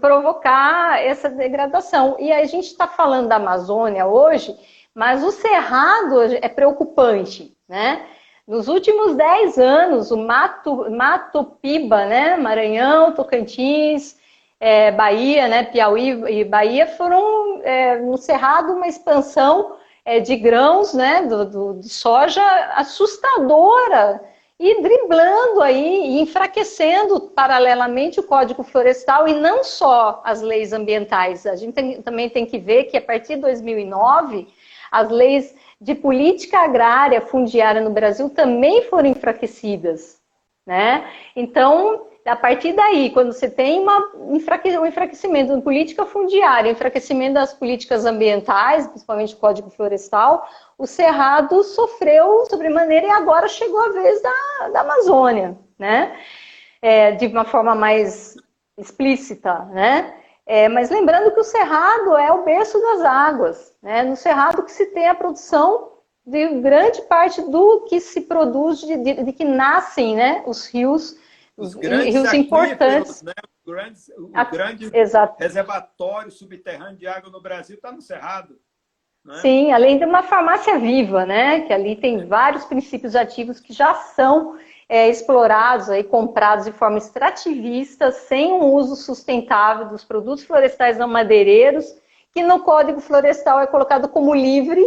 provocar essa degradação. E a gente está falando da Amazônia hoje, mas o cerrado é preocupante, né? Nos últimos 10 anos, o Mato, Mato Piba, né? Maranhão, Tocantins, é, Bahia, né, Piauí e Bahia foram é, no Cerrado uma expansão é, de grãos, né, do, do, de soja assustadora e driblando aí enfraquecendo paralelamente o Código Florestal e não só as leis ambientais. A gente tem, também tem que ver que a partir de 2009 as leis de política agrária fundiária no Brasil também foram enfraquecidas, né? Então a partir daí, quando você tem uma, um enfraquecimento da política fundiária, enfraquecimento das políticas ambientais, principalmente o Código Florestal, o Cerrado sofreu sobremaneira e agora chegou a vez da, da Amazônia, né? É, de uma forma mais explícita, né? É, mas lembrando que o Cerrado é o berço das águas, né? No Cerrado que se tem a produção de grande parte do que se produz, de, de, de que nascem né, os rios os grandes rios importantes. Né? O, grandes, o a... grande Exato. reservatório subterrâneo de água no Brasil está no Cerrado. Né? Sim, além de uma farmácia viva, né? Que ali tem vários princípios ativos que já são é, explorados e comprados de forma extrativista, sem um uso sustentável dos produtos florestais não madeireiros, que no Código Florestal é colocado como livre,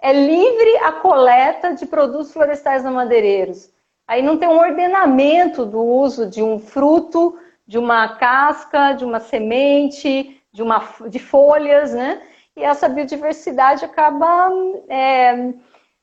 é livre a coleta de produtos florestais não madeireiros. Aí não tem um ordenamento do uso de um fruto, de uma casca, de uma semente, de, uma, de folhas, né? e essa biodiversidade acaba é,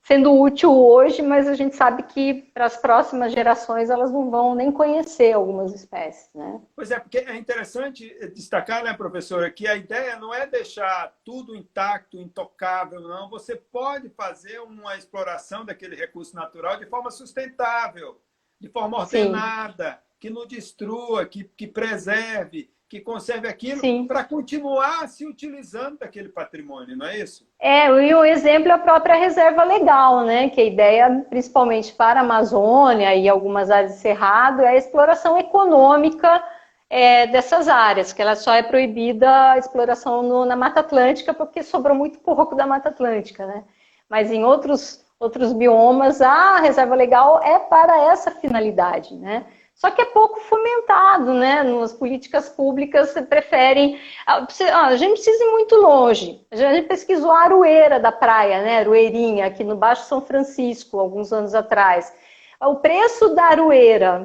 sendo útil hoje, mas a gente sabe que para as próximas gerações elas não vão nem conhecer algumas espécies, né? Pois é, porque é interessante destacar, né, professora, que a ideia não é deixar tudo intacto, intocável, não. Você pode fazer uma exploração daquele recurso natural de forma sustentável, de forma ordenada, Sim. que não destrua, que, que preserve, que conserve aquilo para continuar se utilizando daquele patrimônio, não é isso? É, e o exemplo é a própria reserva legal, né? Que a ideia, principalmente para a Amazônia e algumas áreas de cerrado, é a exploração econômica é, dessas áreas, que ela só é proibida a exploração no, na Mata Atlântica, porque sobrou muito pouco da Mata Atlântica, né? Mas em outros, outros biomas, a reserva legal é para essa finalidade, né? Só que é pouco fomentado, né? Nas políticas públicas preferem. Ah, a gente precisa ir muito longe. A gente pesquisou a aroeira da praia, né? Aroeirinha, aqui no Baixo São Francisco, alguns anos atrás. O preço da aroeira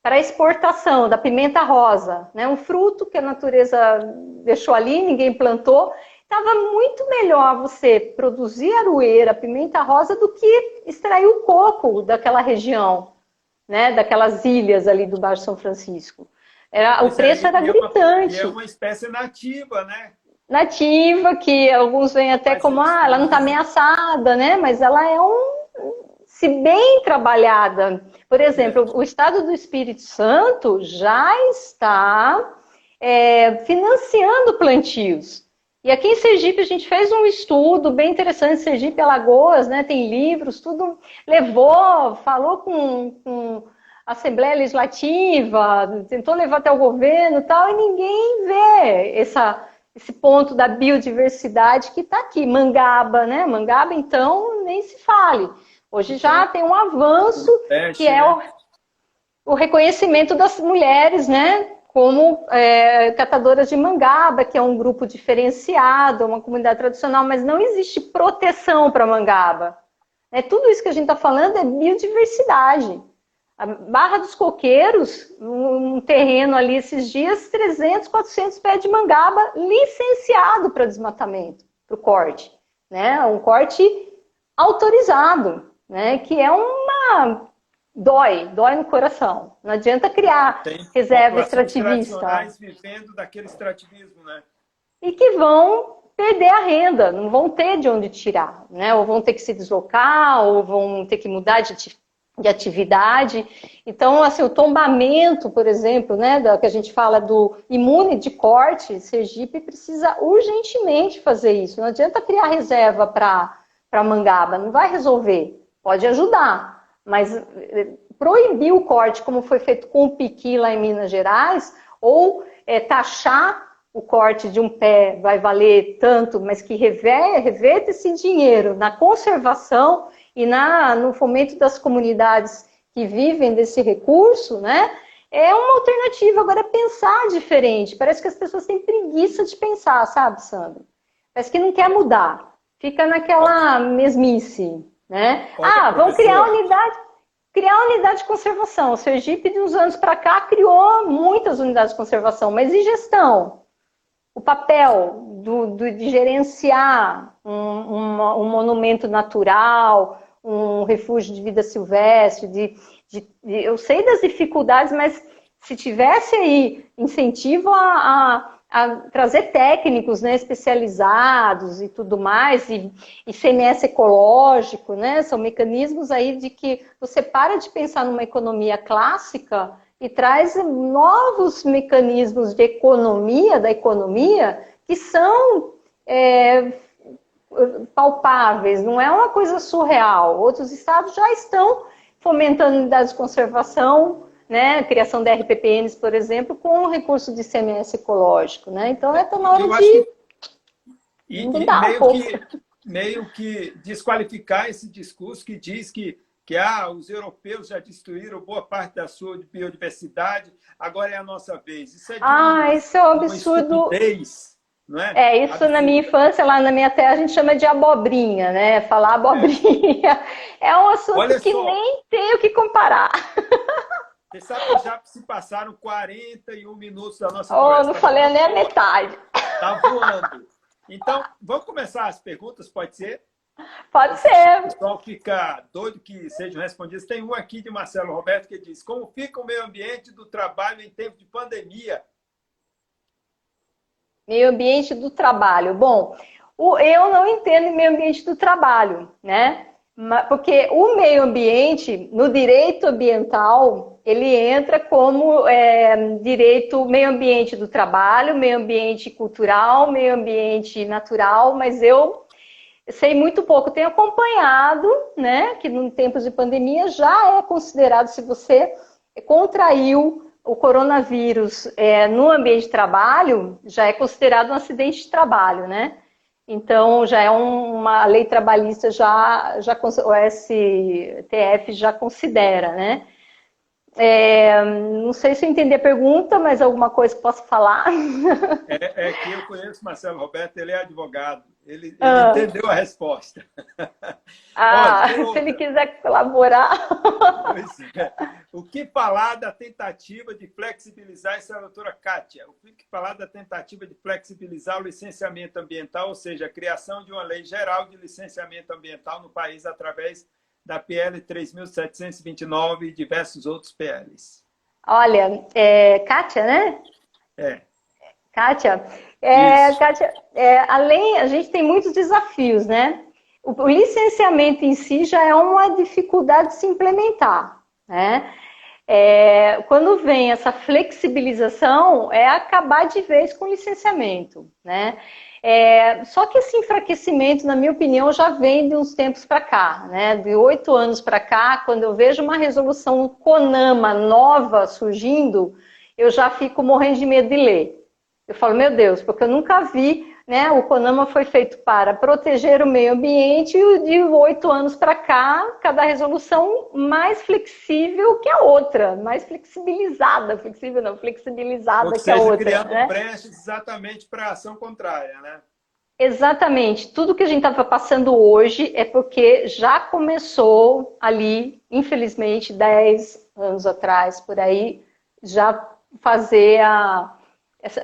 para exportação da pimenta rosa, né? Um fruto que a natureza deixou ali, ninguém plantou. Estava muito melhor você produzir aroeira, pimenta rosa, do que extrair o coco daquela região né, daquelas ilhas ali do Baixo São Francisco. Era, o preço era gritante. É uma, é uma espécie nativa, né? Nativa, que alguns veem até Mas como, ah, ela não está ameaçada, né? Mas ela é um. Se bem trabalhada. Por exemplo, o Estado do Espírito Santo já está é, financiando plantios. E aqui em Sergipe a gente fez um estudo bem interessante, Sergipe Alagoas, né? Tem livros, tudo levou, falou com, com a Assembleia Legislativa, tentou levar até o governo e tal, e ninguém vê essa, esse ponto da biodiversidade que está aqui. Mangaba, né? Mangaba, então, nem se fale. Hoje já tem um avanço, que é o, o reconhecimento das mulheres, né? Como é, catadoras de mangaba, que é um grupo diferenciado, uma comunidade tradicional, mas não existe proteção para mangaba. É, tudo isso que a gente está falando é biodiversidade. A Barra dos Coqueiros, um terreno ali esses dias, 300, 400 pés de mangaba licenciado para desmatamento, para o corte. Né? Um corte autorizado, né? que é uma dói, dói no coração. Não adianta criar Tem reserva extrativista. vivendo daquele extrativismo, né? E que vão perder a renda, não vão ter de onde tirar, né? Ou vão ter que se deslocar, ou vão ter que mudar de, de atividade. Então, assim, o tombamento, por exemplo, né, da, que a gente fala do imune de corte, Sergipe precisa urgentemente fazer isso. Não adianta criar reserva para Mangaba, não vai resolver. Pode ajudar, mas eh, proibir o corte, como foi feito com o piqui lá em Minas Gerais, ou é, taxar o corte de um pé vai valer tanto, mas que reverta esse dinheiro na conservação e na, no fomento das comunidades que vivem desse recurso, né? É uma alternativa. Agora, pensar diferente. Parece que as pessoas têm preguiça de pensar, sabe, Sandro? Parece que não quer mudar. Fica naquela mesmice. Né? ah, vão criar unidade, criar unidade de conservação. O Sergipe, de uns anos para cá, criou muitas unidades de conservação, mas e gestão? O papel do, do de gerenciar um, um, um, monumento natural, um refúgio de vida silvestre, de, de, de, eu sei das dificuldades, mas se tivesse aí incentivo a, a a trazer técnicos né, especializados e tudo mais, e, e CMS ecológico, né, são mecanismos aí de que você para de pensar numa economia clássica e traz novos mecanismos de economia, da economia, que são é, palpáveis, não é uma coisa surreal. Outros estados já estão fomentando unidades de conservação, né, criação de RPPNs, por exemplo, com o recurso de CMS ecológico, né? Então é na hora de e, e meio, que, meio que desqualificar esse discurso que diz que que ah, os europeus já destruíram boa parte da sua biodiversidade, agora é a nossa vez. Isso é ah, isso é um absurdo. É? é, isso absurdo. na minha infância, lá na minha terra, a gente chama de abobrinha, né? Falar abobrinha. É, é um assunto Olha que só. nem tem o que comparar. Você sabe que já se passaram 41 minutos da nossa oh, conversa. Não falei nem a metade. Tá voando. Então, vamos começar as perguntas, pode ser? Pode ser. O pessoal fica doido que sejam respondidas. Tem um aqui de Marcelo Roberto que diz: Como fica o meio ambiente do trabalho em tempo de pandemia? Meio ambiente do trabalho. Bom, eu não entendo meio ambiente do trabalho, né? Porque o meio ambiente, no direito ambiental, ele entra como é, direito meio ambiente do trabalho, meio ambiente cultural, meio ambiente natural, mas eu sei muito pouco, tenho acompanhado, né, que em tempos de pandemia já é considerado, se você contraiu o coronavírus é, no ambiente de trabalho, já é considerado um acidente de trabalho, né? Então, já é um, uma lei trabalhista, já, já o STF já considera, né? É, não sei se eu entendi a pergunta, mas alguma coisa que posso falar? É, é, que eu conheço Marcelo Roberto, ele é advogado, ele, ele ah. entendeu a resposta. Ah, Olha, se ele quiser colaborar. É. O que falar da tentativa de flexibilizar, essa é a doutora Kátia, o que falar da tentativa de flexibilizar o licenciamento ambiental, ou seja, a criação de uma lei geral de licenciamento ambiental no país através da PL 3.729 e diversos outros PLs. Olha, é, Kátia, né? É. Kátia, é, Kátia é, além, a gente tem muitos desafios, né? O, o, licenciamento em si já é uma dificuldade de se implementar, né? É, quando vem essa flexibilização, é acabar de vez com o licenciamento, né? É, só que esse enfraquecimento, na minha opinião, já vem de uns tempos para cá, né? De oito anos para cá, quando eu vejo uma resolução CONAMA nova surgindo, eu já fico morrendo de medo de ler. Eu falo, meu Deus, porque eu nunca vi né? O CONAMA foi feito para proteger o meio ambiente e de oito anos para cá, cada resolução mais flexível que a outra, mais flexibilizada, flexível não, flexibilizada Ou que seja, a outra. criando né? brechas exatamente para a ação contrária, né? Exatamente. Tudo que a gente estava passando hoje é porque já começou ali, infelizmente, 10 anos atrás, por aí, já fazer a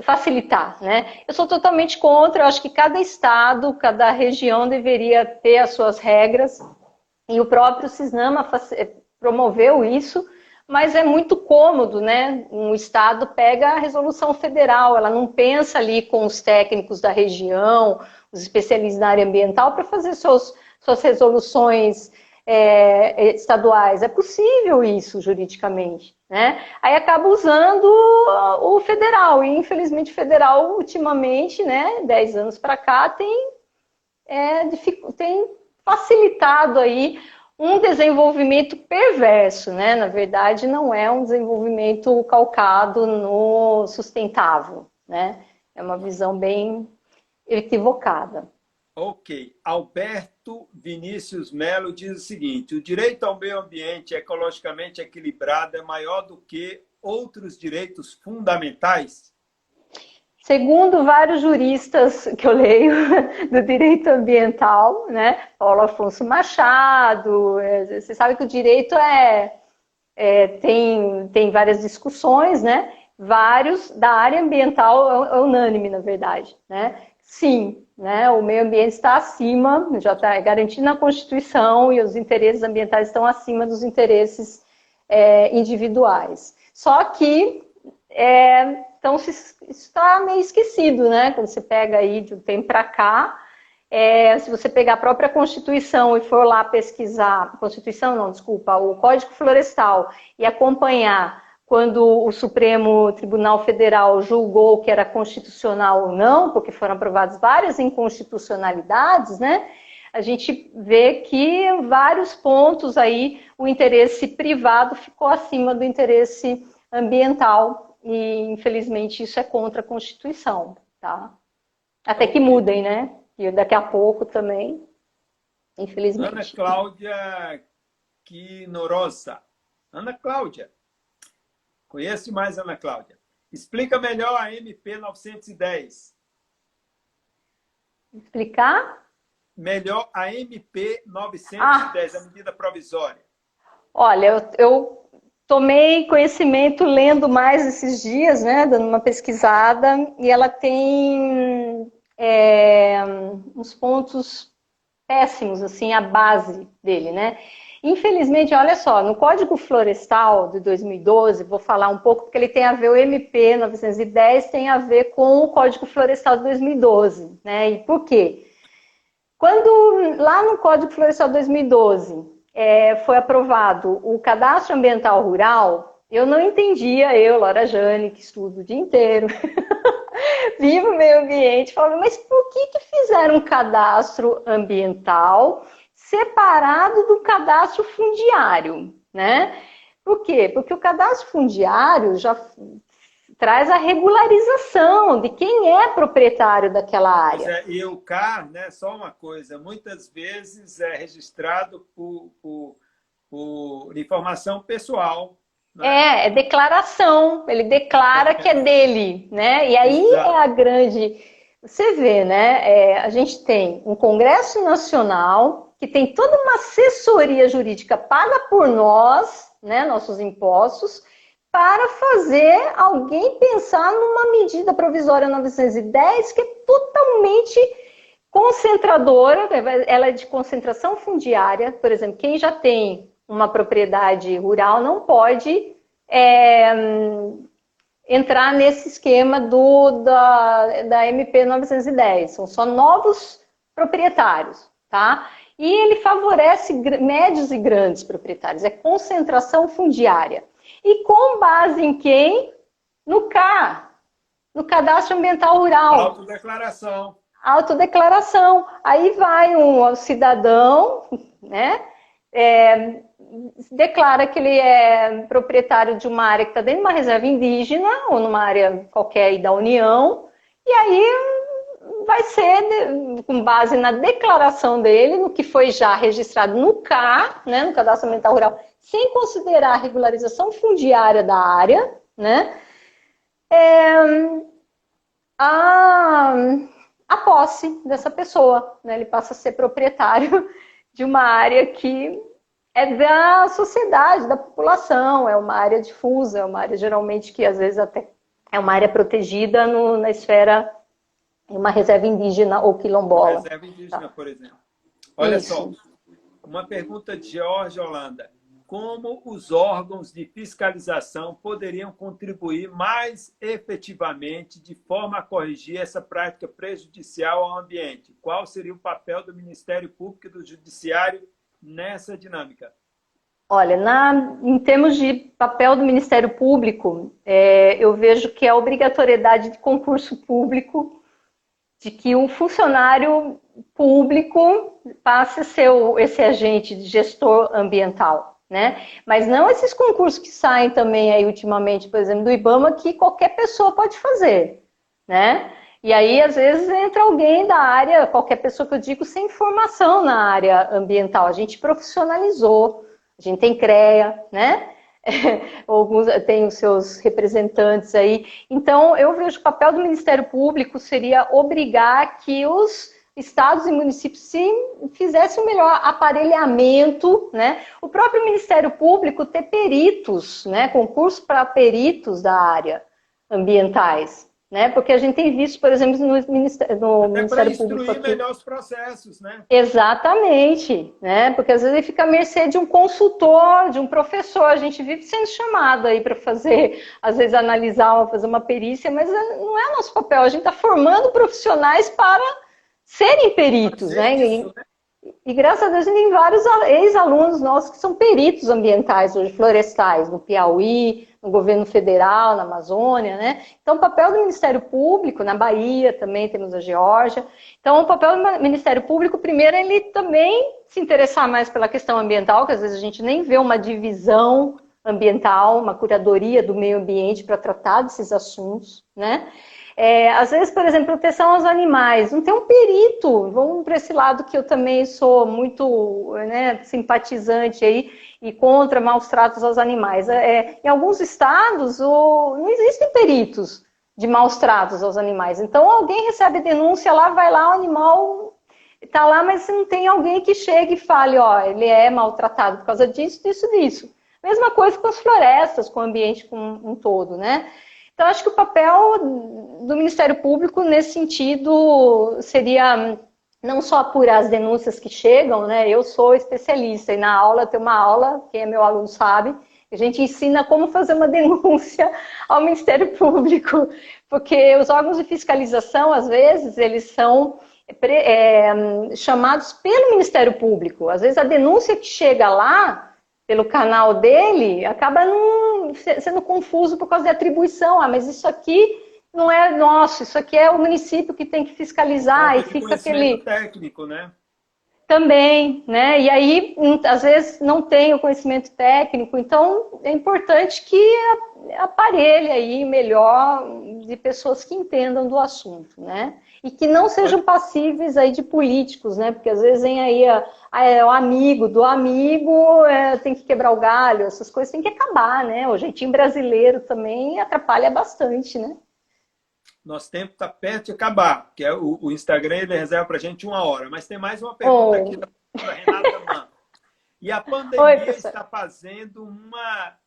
facilitar, né? Eu sou totalmente contra, eu acho que cada estado, cada região deveria ter as suas regras, e o próprio Cisnama eh, promoveu isso, mas é muito cômodo, né? Um estado pega a resolução federal, ela não pensa ali com os técnicos da região, os especialistas na área ambiental para fazer suas resoluções é, estaduais. É possível isso juridicamente. Né? Aí acaba usando o federal, e infelizmente o federal, ultimamente, né, 10 anos para cá, tem, é, tem facilitado aí um desenvolvimento perverso, né? Na verdade, não é um desenvolvimento calcado no sustentável, né? É uma visão bem equivocada. Ok. Alberto Vinícius Melo diz o seguinte: o direito ao meio ambiente ecologicamente equilibrado é maior do que outros direitos fundamentais? Segundo vários juristas que eu leio do direito ambiental, né? Paulo Afonso Machado, é, você sabe que o direito é, é tem, tem várias discussões, né? Vários da área ambiental é, é unânime, na verdade, né? Sim, né? O meio ambiente está acima, já está garantido na Constituição e os interesses ambientais estão acima dos interesses é, individuais. Só que é, então isso está meio esquecido, né? Quando você pega aí de um tempo para cá, é, se você pegar a própria Constituição e for lá pesquisar, Constituição não, desculpa, o Código Florestal e acompanhar quando o Supremo Tribunal Federal julgou que era constitucional ou não, porque foram aprovadas várias inconstitucionalidades, né? A gente vê que vários pontos aí o interesse privado ficou acima do interesse ambiental e infelizmente isso é contra a Constituição, tá? Até que mudem, né? E daqui a pouco também, infelizmente. Ana Cláudia Quinorosa. Ana Cláudia, Conhece mais, Ana Cláudia. Explica melhor a MP 910. Explicar? Melhor a MP 910, ah. a medida provisória. Olha, eu, eu tomei conhecimento lendo mais esses dias, né, dando uma pesquisada, e ela tem é, uns pontos péssimos, assim, a base dele, né? Infelizmente, olha só, no Código Florestal de 2012, vou falar um pouco porque ele tem a ver, o MP 910 tem a ver com o Código Florestal de 2012, né? E por quê? Quando lá no Código Florestal de 2012 é, foi aprovado o Cadastro Ambiental Rural, eu não entendia, eu, Laura Jane, que estudo o dia inteiro, vivo meio ambiente, mas por que, que fizeram um cadastro ambiental separado do cadastro fundiário, né? Por quê? Porque o cadastro fundiário já traz a regularização de quem é proprietário daquela área. É, e o CAR, né, só uma coisa, muitas vezes é registrado por, por, por informação pessoal. Né? É, é declaração, ele declara que é dele, né? E aí Exato. é a grande... Você vê, né? É, a gente tem um Congresso Nacional que tem toda uma assessoria jurídica paga por nós, né, nossos impostos, para fazer alguém pensar numa medida provisória 910 que é totalmente concentradora, ela é de concentração fundiária, por exemplo, quem já tem uma propriedade rural não pode é, entrar nesse esquema do, da, da MP 910, são só novos proprietários, tá? E ele favorece médios e grandes proprietários, é concentração fundiária. E com base em quem? No CA, no Cadastro Ambiental Rural. Autodeclaração. Autodeclaração. Aí vai um cidadão, né? É, declara que ele é proprietário de uma área que está dentro de uma reserva indígena ou numa área qualquer da União, e aí vai ser com base na declaração dele, no que foi já registrado no CA, né, no Cadastro Ambiental Rural, sem considerar a regularização fundiária da área, né, é, a, a posse dessa pessoa. Né, ele passa a ser proprietário de uma área que é da sociedade, da população, é uma área difusa, é uma área geralmente que às vezes até é uma área protegida no, na esfera uma reserva indígena ou quilombola. Uma reserva indígena, tá. por exemplo. Olha Isso. só, uma pergunta de Jorge Holanda. Como os órgãos de fiscalização poderiam contribuir mais efetivamente de forma a corrigir essa prática prejudicial ao ambiente? Qual seria o papel do Ministério Público e do Judiciário nessa dinâmica? Olha, na, em termos de papel do Ministério Público, é, eu vejo que a obrigatoriedade de concurso público de que um funcionário público passe a ser esse agente de gestor ambiental, né? Mas não esses concursos que saem também aí ultimamente, por exemplo, do IBAMA, que qualquer pessoa pode fazer, né? E aí, às vezes, entra alguém da área, qualquer pessoa que eu digo, sem formação na área ambiental. A gente profissionalizou, a gente tem CREA, né? alguns têm os seus representantes aí. Então, eu vejo que o papel do Ministério Público seria obrigar que os estados e municípios se fizessem um melhor aparelhamento, né? O próprio Ministério Público ter peritos, né? Concurso para peritos da área ambientais né? Porque a gente tem visto, por exemplo, no Ministério, no Até Ministério Público. Aqui. melhor os processos, né? Exatamente, né? Porque às vezes ele fica à mercê de um consultor, de um professor. A gente vive sendo chamado aí para fazer, às vezes, analisar, fazer uma perícia, mas é, não é nosso papel. A gente está formando profissionais para serem peritos, né? Isso, né? E graças a Deus tem vários ex-alunos nossos que são peritos ambientais hoje, florestais, no Piauí, no governo federal, na Amazônia, né? Então, o papel do Ministério Público, na Bahia também temos a Geórgia. Então, o papel do Ministério Público, primeiro, ele também se interessar mais pela questão ambiental, que às vezes a gente nem vê uma divisão ambiental, uma curadoria do meio ambiente para tratar desses assuntos, né? É, às vezes, por exemplo, proteção aos animais. Não tem um perito. Vamos para esse lado que eu também sou muito né, simpatizante aí e contra maus tratos aos animais. É, em alguns estados, o, não existem peritos de maus tratos aos animais. Então, alguém recebe denúncia lá, vai lá, o animal está lá, mas não tem alguém que chegue e fale, ó, ele é maltratado por causa disso, disso, disso. Mesma coisa com as florestas, com o ambiente como um todo, né? Então, acho que o papel do Ministério Público, nesse sentido, seria não só apurar as denúncias que chegam, né? Eu sou especialista e na aula tem uma aula, quem é meu aluno sabe, a gente ensina como fazer uma denúncia ao Ministério Público, porque os órgãos de fiscalização, às vezes, eles são é, chamados pelo Ministério Público. Às vezes a denúncia que chega lá, pelo canal dele, acaba não, sendo confuso por causa de atribuição. Ah, mas isso aqui não é nosso, isso aqui é o município que tem que fiscalizar é, e fica aquele técnico, né? Também, né? E aí, às vezes, não tem o conhecimento técnico, então é importante que aparelhe aí melhor de pessoas que entendam do assunto, né? E que não sejam passíveis aí de políticos, né? Porque às vezes vem aí a, a, é o amigo do amigo, é, tem que quebrar o galho, essas coisas tem que acabar, né? O jeitinho brasileiro também atrapalha bastante, né? Nosso tempo está perto de acabar, que é o, o Instagram ele reserva para a gente uma hora. Mas tem mais uma pergunta oh. aqui da Renata Mann. E a pandemia Oi, está fazendo uma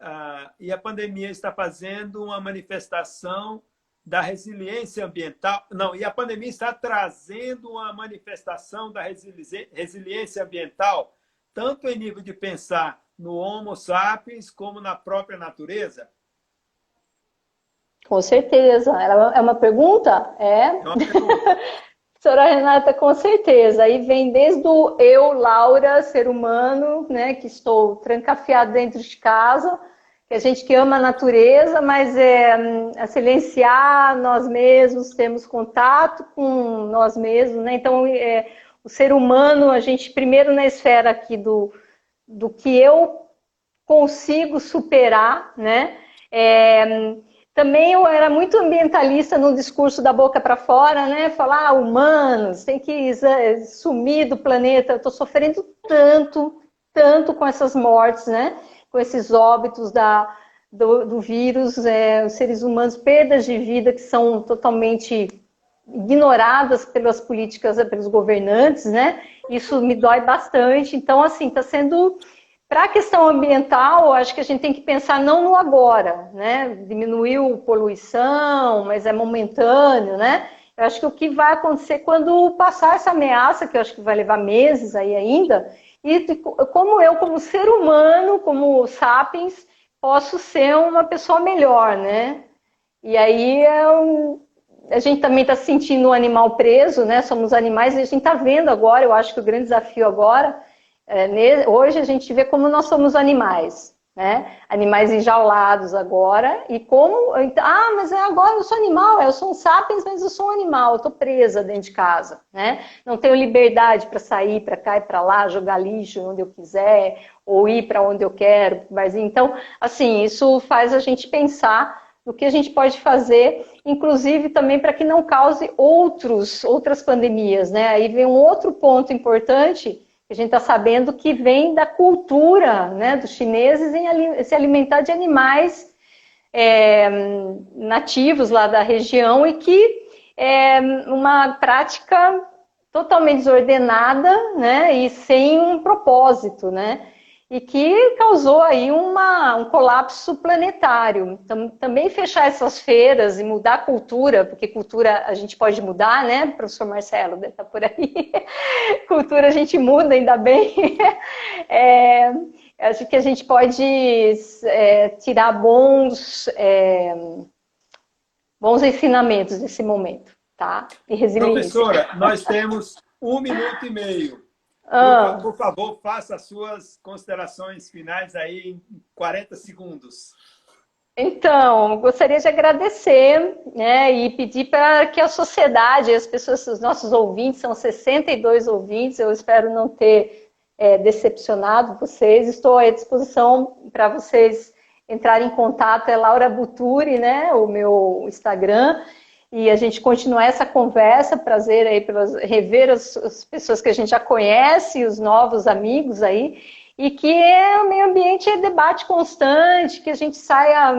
uh, e a pandemia está fazendo uma manifestação da resiliência ambiental. Não, e a pandemia está trazendo uma manifestação da resiliência ambiental, tanto em nível de pensar no Homo sapiens como na própria natureza. Com certeza. Ela é uma pergunta? É. é uma pergunta. Senhora Renata, com certeza. Aí vem desde o eu, Laura, ser humano, né, que estou trancafiada dentro de casa, que a gente que ama a natureza, mas é, é silenciar nós mesmos, temos contato com nós mesmos, né? Então, é, o ser humano, a gente primeiro na esfera aqui do, do que eu consigo superar, né? É, também eu era muito ambientalista no discurso da boca para fora, né? Falar, ah, humanos, tem que sumir do planeta. Eu estou sofrendo tanto, tanto com essas mortes, né? Com esses óbitos da, do, do vírus, é, os seres humanos, perdas de vida que são totalmente ignoradas pelas políticas, pelos governantes, né? Isso me dói bastante. Então, assim, está sendo para a questão ambiental, acho que a gente tem que pensar não no agora, né? Diminuiu poluição, mas é momentâneo, né? Eu acho que o que vai acontecer quando passar essa ameaça, que eu acho que vai levar meses aí ainda, e como eu, como ser humano, como sapiens, posso ser uma pessoa melhor, né? E aí é um, a gente também está sentindo um animal preso, né? Somos animais e a gente está vendo agora, eu acho que o grande desafio agora é, hoje a gente vê como nós somos animais, né? Animais enjaulados agora, e como. Ah, mas é agora eu sou animal, eu sou um sapiens, mas eu sou um animal, eu estou presa dentro de casa, né? Não tenho liberdade para sair para cá e para lá, jogar lixo onde eu quiser, ou ir para onde eu quero. Mas então, assim, isso faz a gente pensar no que a gente pode fazer, inclusive também para que não cause outros, outras pandemias, né? Aí vem um outro ponto importante a gente está sabendo que vem da cultura né, dos chineses em se alimentar de animais é, nativos lá da região e que é uma prática totalmente desordenada né, e sem um propósito, né? E que causou aí uma, um colapso planetário. Então, também fechar essas feiras e mudar a cultura, porque cultura a gente pode mudar, né, professor Marcelo, está por aí. cultura a gente muda, ainda bem. É, acho que a gente pode é, tirar bons, é, bons ensinamentos desse momento, tá? E resiliência. Professora, nós temos um minuto e meio. Ah. Por, por, favor, faça as suas considerações finais aí em 40 segundos. Então, gostaria de agradecer né, e pedir para que a sociedade, as pessoas, os nossos ouvintes, são 62 ouvintes, eu espero não ter é, decepcionado vocês, estou à disposição para vocês entrarem em contato, é Laura Buturi, né, o meu Instagram, e a gente continuar essa conversa, prazer aí pelas rever as, as, pessoas que a gente já conhece, os novos amigos aí, e que é, o meio ambiente é debate constante, que a gente saia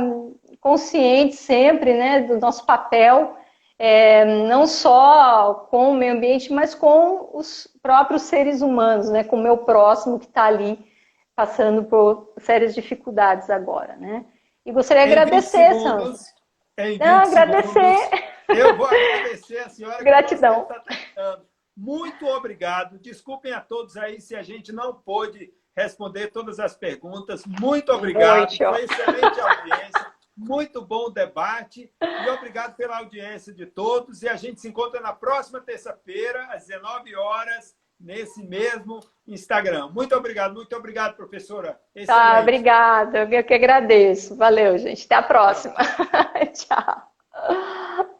consciente sempre, né, do nosso papel, é, não só com o meio ambiente, mas com os próprios seres humanos, né, com o meu próximo que está ali passando por sérias dificuldades agora, né. E gostaria de agradecer, Sandra. Em Não, agradecer. Segundos. Eu vou agradecer a senhora. Gratidão. Tá Muito obrigado. Desculpem a todos aí se a gente não pôde responder todas as perguntas. Muito obrigado. Foi excelente audiência. Muito bom o debate. E obrigado pela audiência de todos. E a gente se encontra na próxima terça-feira, às 19 horas, nesse mesmo Instagram. Muito obrigado, muito obrigado, professora. Tá, excelente. Tá, obrigada. Eu que agradeço. Valeu, gente. Até a próxima. Tchau.